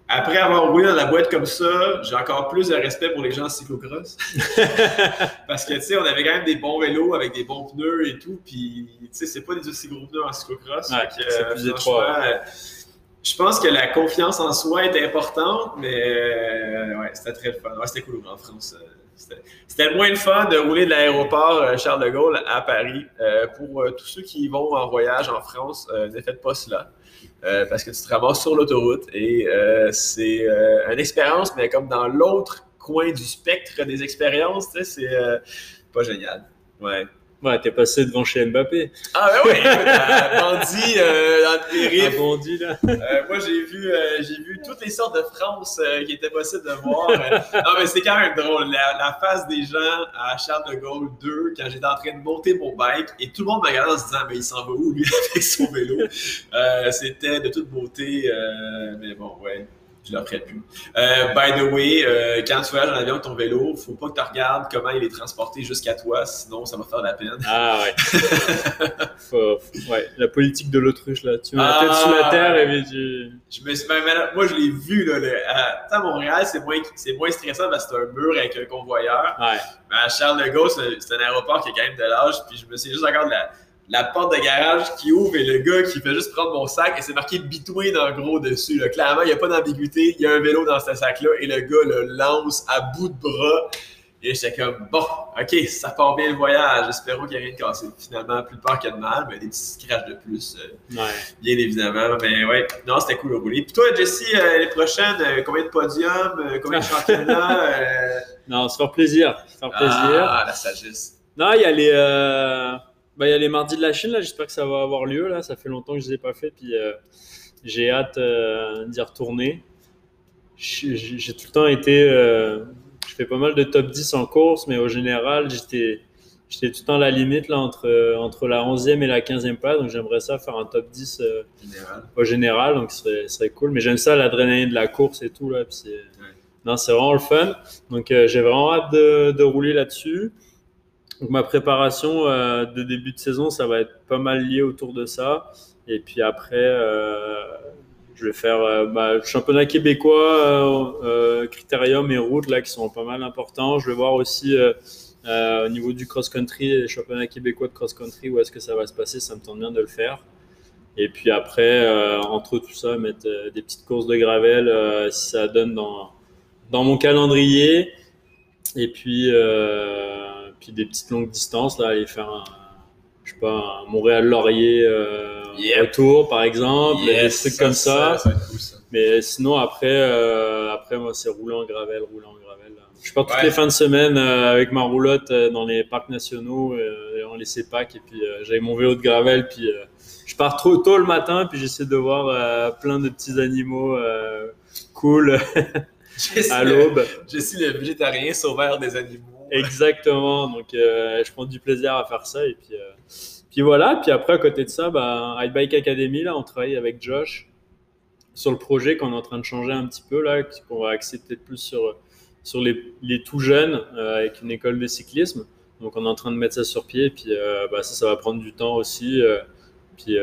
après avoir roulé dans la boîte comme ça, j'ai encore plus de respect pour les gens en cyclocross. Parce que tu sais, on avait quand même des bons vélos avec des bons pneus et tout. Puis tu sais, c'est pas des aussi gros pneus en cyclocross. Ouais, c'est plus étroit, euh, Je pense que la confiance en soi est importante, mais euh, ouais, c'était très fun. Ouais, c'était cool en France. euh, c'était- moins le fun de rouler de l'aéroport euh, Charles de Gaulle à Paris. Euh, pour tous ceux qui vont en voyage en France, ne faites pas cela. Euh, parce que tu te ramasses sur l'autoroute et euh, c'est euh, une expérience, mais comme dans l'autre coin du spectre des expériences, c'est pas génial. Ouais. Ouais, t'es passé devant chez Mbappé. Ah ben oui, écoute, à Bandit, euh, dans le Un périph', bondi, là. euh, moi, j'ai vu, euh, j'ai vu toutes les sortes de France qui étaient possibles de voir. Non, mais c'est quand même drôle. La, la face des gens à Charles de Gaulle 2, quand j'étais en train de monter mon bike, et tout le monde me regardait en se disant, mais il s'en va où, lui, avec son vélo? C'était de toute beauté, mais bon, ouais. Je leur ferai plus. Euh, by the way, euh, quand tu voyages en avion avec ton vélo, faut pas que tu regardes comment il est transporté jusqu'à toi, sinon ça va faire la peine. Ah ouais. Faut- faut- ouais. La politique de l'autruche là. Tu mets la tête sous la terre et puis tu. Je me suis, ben, moi, je l'ai vu, là. le- à, à Montréal, c'est moins, c'est moins stressant parce que c'est un mur avec un convoyeur. Ouais. Mais à Charles de Gaulle, c'est c'est un aéroport qui a quand même de l'âge. Puis je me suis juste encore de la, la porte de garage qui ouvre et le gars qui fait juste prendre mon sac et c'est marqué Between en gros dessus. Là. Clairement, il n'y a pas d'ambiguïté. Il y a un vélo dans ce sac-là et le gars le lance à bout de bras. Et j'étais comme, bon, ok, ça part bien le voyage. Espérons qu'il n'y a rien de cassé. Finalement, plus de peur que de mal, mais des petits scratchs de plus, euh, Ouais. bien évidemment. Mais ouais, non, c'était cool de rouler. Puis toi, Jesse, euh, les prochaines, euh, combien de podiums, euh, combien de championnats Non, se faire plaisir. Se faire plaisir. Ah, la sagesse. Non, il y a les, euh, bah, il y a les mardis de la Chine là. J'espère que ça va avoir lieu là. Ça fait longtemps que je les ai pas fait, puis euh, j'ai hâte euh, d'y retourner. J'ai tout le temps été, euh, je fais pas mal de top 10 en course, mais au général, j'étais, j'étais tout le temps à la limite là entre entre la 11e et la 15e place. Donc j'aimerais ça faire un top 10 euh, Général. au général, donc ce serait, serait cool. Mais j'aime ça, l'adrénaline de la course et tout là. c'est, vraiment le fun. Donc euh, j'ai vraiment hâte de, de rouler là-dessus. Donc ma préparation euh, de début de saison, ça va être pas mal lié autour de ça. Et puis après, euh, je vais faire euh, bah, le championnat québécois, euh, critérium et route là qui sont pas mal importants. Je vais voir aussi au niveau du cross-country, les championnats québécois de cross-country, où est-ce que ça va se passer. Ça me tente bien de le faire. Et puis après, entre tout ça, mettre des petites courses de gravel si ça donne dans, dans mon calendrier. Et puis, puis des petites longues distances, là, aller faire un, je sais pas, un Montréal-Laurier euh, Yep. retour, par exemple, Yes, des trucs comme ça. Cool. Mais sinon, après, euh, après moi, c'est rouler en gravel, rouler en gravel. Je pars toutes Ouais. les fins de semaine euh, avec ma roulotte euh, dans les parcs nationaux, et on les CEPAC, et puis j'avais mon vélo de gravel, puis je pars trop tôt le matin, puis j'essaie de voir plein de petits animaux cool à l'aube. Jesse, le végétarien sauveur des animaux. Exactement. Donc, euh, je prends du plaisir à faire ça. Et puis, euh, puis voilà. Puis après, à côté de ça, bah, Bike Academy, là, on travaille avec Josh sur le projet qu'on est en train de changer un petit peu, là, qu'on va axer peut-être plus sur, sur les, les tout jeunes euh, avec une école de cyclisme. Donc, on est en train de mettre ça sur pied. Puis, euh, bah, ça, ça va prendre du temps aussi. puis,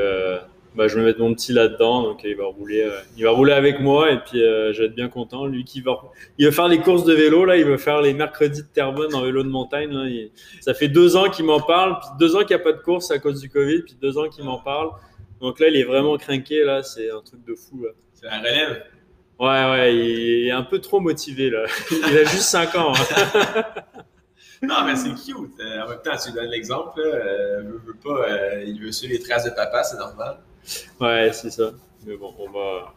bah, je vais mettre mon petit là-dedans. Donc, il va rouler, euh, il va rouler avec moi. Et puis, euh, je vais être bien content. Lui qui va il veut faire les courses de vélo, là, il veut faire les mercredis de Terrebonne en vélo de montagne. Là. Il- ça fait deux ans qu'il m'en parle, puis deux ans qu'il n'y a pas de course à cause du Covid, puis deux ans qu'il m'en parle. Donc là, il est vraiment crinqué, là, c'est un truc de fou. C'est la relève. Ouais, ouais, il est un peu trop motivé, là. Il a juste 5 ans. hein. Non, mais c'est cute. Euh, en même temps, tu donnes l'exemple. Euh, veut, veut pas, euh, il veut suivre les traces de papa, c'est normal. Ouais, c'est ça. Mais bon, on va,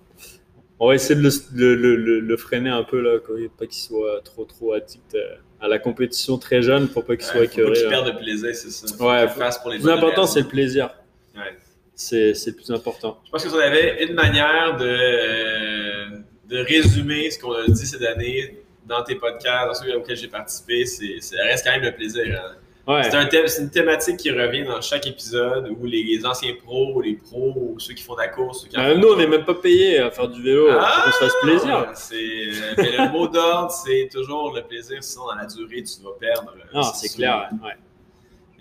on va essayer de le, le- le- le freiner un peu, là, quoi, pas qu'il soit trop, trop addict à la compétition très jeune, pour pas qu'il soit écœuré. qu'il là. perde de plaisir, c'est ça. Faut Ouais, faut- pour les Le plus important, c'est le plaisir. Ouais. C'est le plus important. Je pense que si on avait une manière de, euh, de résumer ce qu'on a dit cette année dans tes podcasts, dans ceux auxquels j'ai participé, c'est, ça reste quand même le plaisir. hein. Ouais. C'est, un thème- c'est une thématique qui revient dans chaque épisode où les, les anciens pros, les pros, ou ceux qui font de la course, ceux qui en font nous, on n'est même pas payé à faire du vélo. Ah! qu'on se fasse plaisir. C'est, euh, mais le mot d'ordre, c'est toujours le plaisir, sinon dans la durée, tu vas perdre. Non, c'est clair. ouais.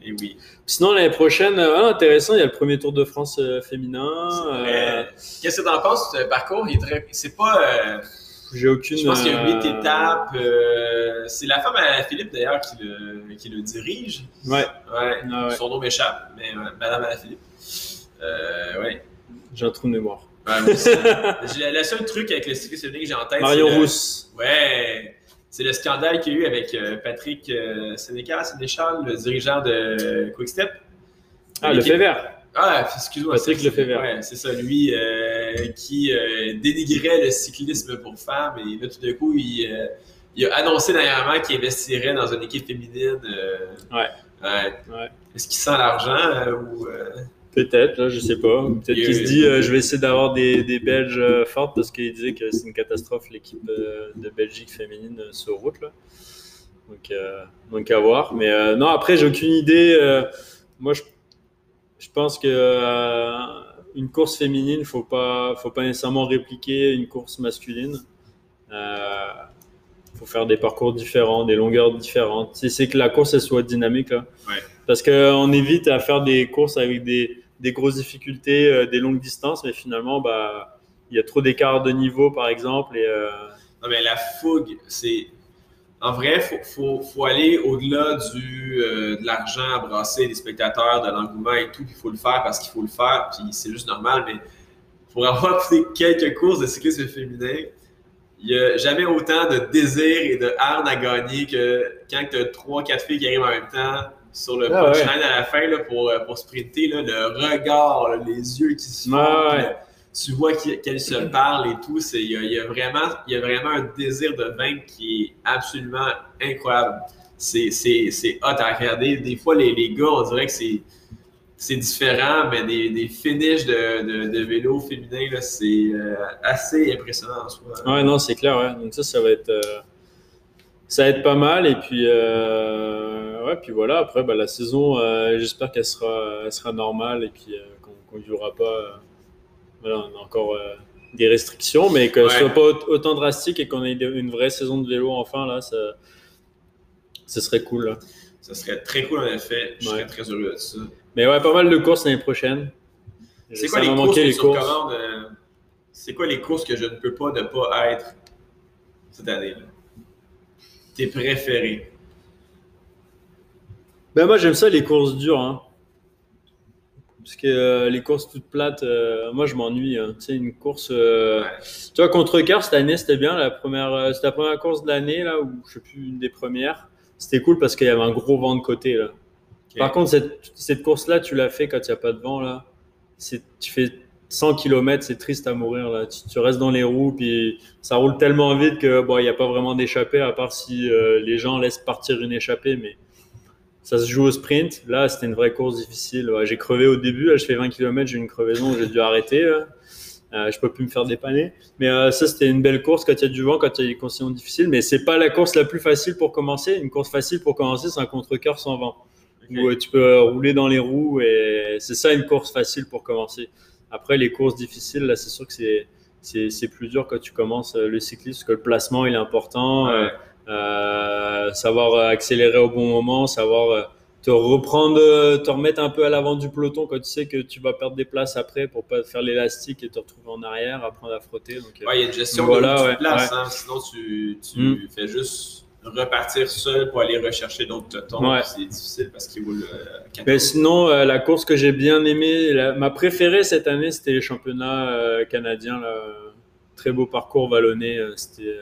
Et oui. Sinon, l'année prochaine, euh, ah, intéressant, il y a le premier Tour de France euh, féminin. Euh. Qu'est-ce que t'en penses de ce parcours? Il est très- C'est pas. J'ai aucune. Je pense qu'il y a huit euh, étapes. euh, c'est la femme à Philippe d'ailleurs qui le, qui le dirige. Ouais, Ouais. ah ouais, Son nom m'échappe, mais euh, Madame Alaphilippe. Euh, ouais. j'ai un trou de mémoire. Ouais, moi aussi. J'ai- le seul truc avec le cycliste féminin que j'ai en tête. Le- Rousse. Ouais. C'est le scandale qu'il y a eu avec euh, Patrick euh, Sénécal, Sénéchal, le dirigeant de Quickstep. Ah, le fait vert. Ah, excuse-moi. Patrick c'est- Lefebvre. Ouais, c'est ça, lui euh, qui euh, dénigrait le cyclisme pour femmes et là tout d'un coup il, euh, il a annoncé dernièrement qu'il investirait dans une équipe féminine. euh, Ouais. ouais. Ouais. Est-ce qu'il sent l'argent ou Peut-être, là, je sais pas. Peut-être qu'il se dit, je vais essayer d'avoir des, des Belges fortes parce qu'il disait que c'est une catastrophe l'équipe de Belgique féminine sur route. Là. Donc, donc à voir. Mais non, après, j'ai aucune idée. moi, je, je pense que euh, une course féminine, faut pas, faut pas nécessairement répliquer une course masculine. Il faut faire des parcours différents, des longueurs différentes. C'est que la course elle soit dynamique. Là. Ouais. Parce qu'on évite à faire des courses avec des, des grosses difficultés, des longues distances, mais finalement, bah, il y a trop d'écart de niveau, par exemple. Et, Non, mais la fougue, c'est en vrai, il faut, faut, aller au-delà du, euh, de l'argent à brasser, des spectateurs, de l'engouement et tout. Il faut le faire parce qu'il faut le faire, puis c'est juste normal. Mais pour avoir fait quelques courses de cyclisme féminin, il n'y a jamais autant de désir et de harne à gagner que quand tu as trois, quatre filles qui arrivent en même temps sur le ah, punchline à la fin là, pour, euh, pour sprinter. Là, le regard, les yeux qui se font. Ah, tu vois qu'elle se parle et tout. Il y, y, a vraiment, y a vraiment un désir de vaincre qui est absolument incroyable. C'est hot à regarder. Des fois, les, les gars, on dirait que c'est différent, mais des, des finishes de, de, de vélo féminin, c'est euh, assez impressionnant en soi. Ouais, non, c'est clair. Ouais. Donc ça, ça va être, euh, ça va être pas mal. Et puis, euh, ouais, puis voilà. Après, bah, la saison, j'espère qu'elle sera, elle sera normale et puis qu'on ne jouera pas on a encore euh, des restrictions, mais que ce soit pas autant drastique et qu'on ait une vraie saison de vélo enfin, là, ça, ce serait cool. Ça serait très cool en effet. Je serais très heureux de ça. Mais ouais, pas mal de courses l'année prochaine. C'est quoi les courses, les courses. Euh, c'est quoi les courses que je ne peux pas ne pas être cette année-là? Tes préférés? Ben moi, j'aime ça, les courses dures. Hein. Parce que euh, les courses toutes plates, euh, moi je m'ennuie. Hein. Tu sais, une course. Euh, tu vois, contre cœur cette année, c'était bien. La première, c'était la première course de l'année, là, ou je sais plus, une des premières. C'était cool parce qu'il y avait un gros vent de côté, là. Par contre, cette, cette course-là, tu l'as fait quand il n'y a pas de vent, là. Tu fais 100 km, c'est triste à mourir, là. Tu, restes dans les roues, puis ça roule tellement vite que, bon, il n'y a pas vraiment d'échappée, à part si les gens laissent partir une échappée, mais ça se joue au sprint. Là, c'était une vraie course difficile. j'ai crevé au début. Là, je fais 20 km, j'ai une crevaison, j'ai dû arrêter. Euh, je peux plus me faire dépanner. Mais euh, ça, c'était une belle course quand il y a du vent, quand il y a des conditions difficiles. Mais c'est pas la course la plus facile pour commencer. Une course facile pour commencer, c'est un contre-cœur sans vent. Où euh, tu peux rouler dans les roues et c'est ça une course facile pour commencer. Après, les courses difficiles, là, c'est sûr que c'est, c'est, plus dur quand tu commences le cyclisme, parce que le placement, il est important. Euh, savoir accélérer au bon moment, savoir euh, te reprendre, euh, te remettre un peu à l'avant du peloton quand tu sais que tu vas perdre des places après pour pas faire l'élastique et te retrouver en arrière, apprendre à frotter. Donc, il y a une gestion de place, hein. sinon tu, tu mm. fais juste repartir seul pour aller rechercher d'autres totons. C'est difficile parce qu'il roule. Mais sinon, la course que j'ai bien aimée, ma préférée cette année, c'était les championnats canadiens. Très beau parcours vallonné. C'était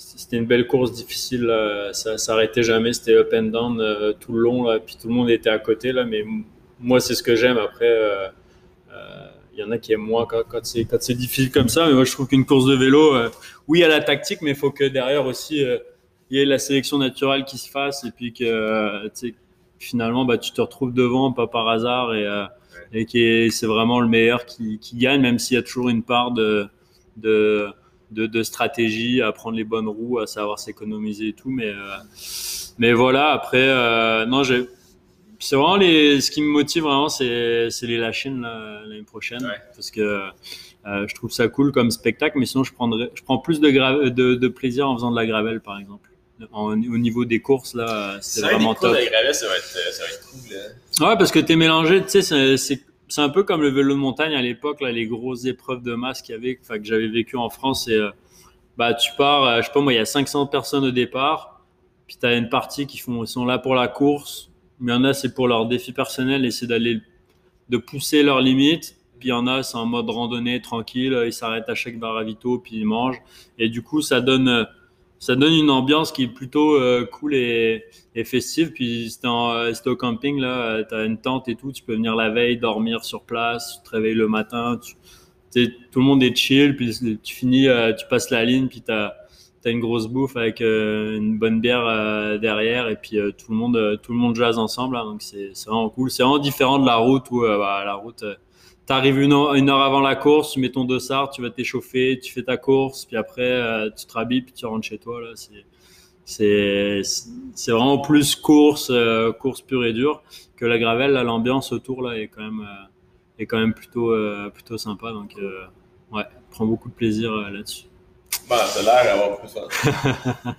c'était une belle course difficile. ça s'arrêtait jamais. C'était up and down euh, tout le long. puis tout le monde était à côté. Là, mais moi, c'est ce que j'aime. Après, il euh, euh, y en a qui aiment moins quand, quand c'est difficile comme ça. Mais moi, je trouve qu'une course de vélo, oui, il y a la tactique, mais il faut que derrière aussi, il y ait la sélection naturelle qui se fasse. Et puis que finalement, bah, tu te retrouves devant, pas par hasard. Et, et c'est vraiment le meilleur qui, qui gagne, même s'il y a toujours une part de, de de, stratégie, à prendre les bonnes roues, à savoir s'économiser et tout. Mais, euh, mais voilà, après, euh, non, j'ai. C'est vraiment les, ce qui me motive vraiment, c'est, les Lachines l'année prochaine. Parce que euh, je trouve ça cool comme spectacle, mais sinon je, prendrais, je prends plus de, de, de, plaisir en faisant de la gravel, par exemple. au niveau des courses, là, c'est vraiment top. La gravel, ça va être, ça va être cool. Ouais, parce que tu es mélangé, tu sais, c'est c'est un peu comme le vélo de montagne à l'époque, là, les grosses épreuves de masse qu'il y avait, que j'avais vécu en France. Et, euh, bah, tu pars, euh, je sais pas moi, il y a 500 personnes au départ, puis tu as une partie qui font, sont là pour la course, mais il y en a, c'est pour leur défi personnel, et c'est d'aller, de pousser leurs limites. Puis il y en a, c'est en mode randonnée, tranquille, ils s'arrêtent à chaque bar à vito, puis ils mangent. Et du coup, ça donne, ça donne une ambiance qui est plutôt euh, cool et, festive. Puis c'était euh, au camping, là, euh, tu as une tente et tout, tu peux venir la veille, dormir sur place, tu te réveilles le matin, tout le monde est chill, puis tu finis, tu passes la ligne, puis tu as, une grosse bouffe avec une bonne bière derrière, et puis tout, le monde, tout le monde jazz ensemble, là, donc c'est vraiment cool. C'est vraiment différent de la route où bah, la route tu arrives une heure, avant la course, tu mets ton dossard, tu vas t'échauffer, tu fais ta course, puis après, euh, tu te rhabilles, puis tu rentres chez toi. Là, c'est, c'est, vraiment plus course, euh, course pure et dure que la gravelle. l'ambiance autour là est quand même, euh, est quand même plutôt, plutôt sympa. Donc, ouais, prends beaucoup de plaisir là-dessus. Bah, t'as l'air d'avoir plus fun.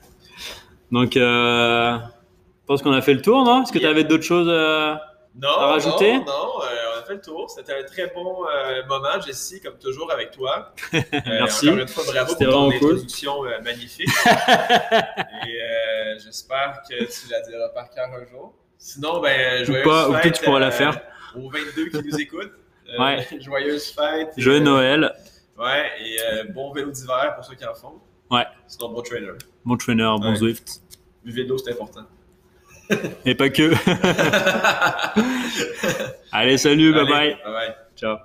Donc, euh, je pense qu'on a fait le tour, non? Est-ce que tu avais d'autres choses euh, Non, À rajouter? non, non, euh, a fait le tour. C'était un très bon euh, moment, Jessie, comme toujours avec toi. Euh, Merci. Encore une fois, bravo pour ton cool. introduction euh, magnifique. Et euh, j'espère que tu la diras par cœur un jour. Sinon, ben, joyeuse pas, fête, tu pourras la euh, faire. Aux 22 qui nous écoutent. Euh, Ouais. Joyeuse fête. Joyeux Euh, Noël, Ouais, et euh, bon vélo d'hiver pour ceux qui en font. Ouais. Sinon, bon trailer. bon trainer, bon Ouais. Zwift. De l'eau, c'est important. Et pas que. Allez, salut, bye bye. Bye bye. Ciao.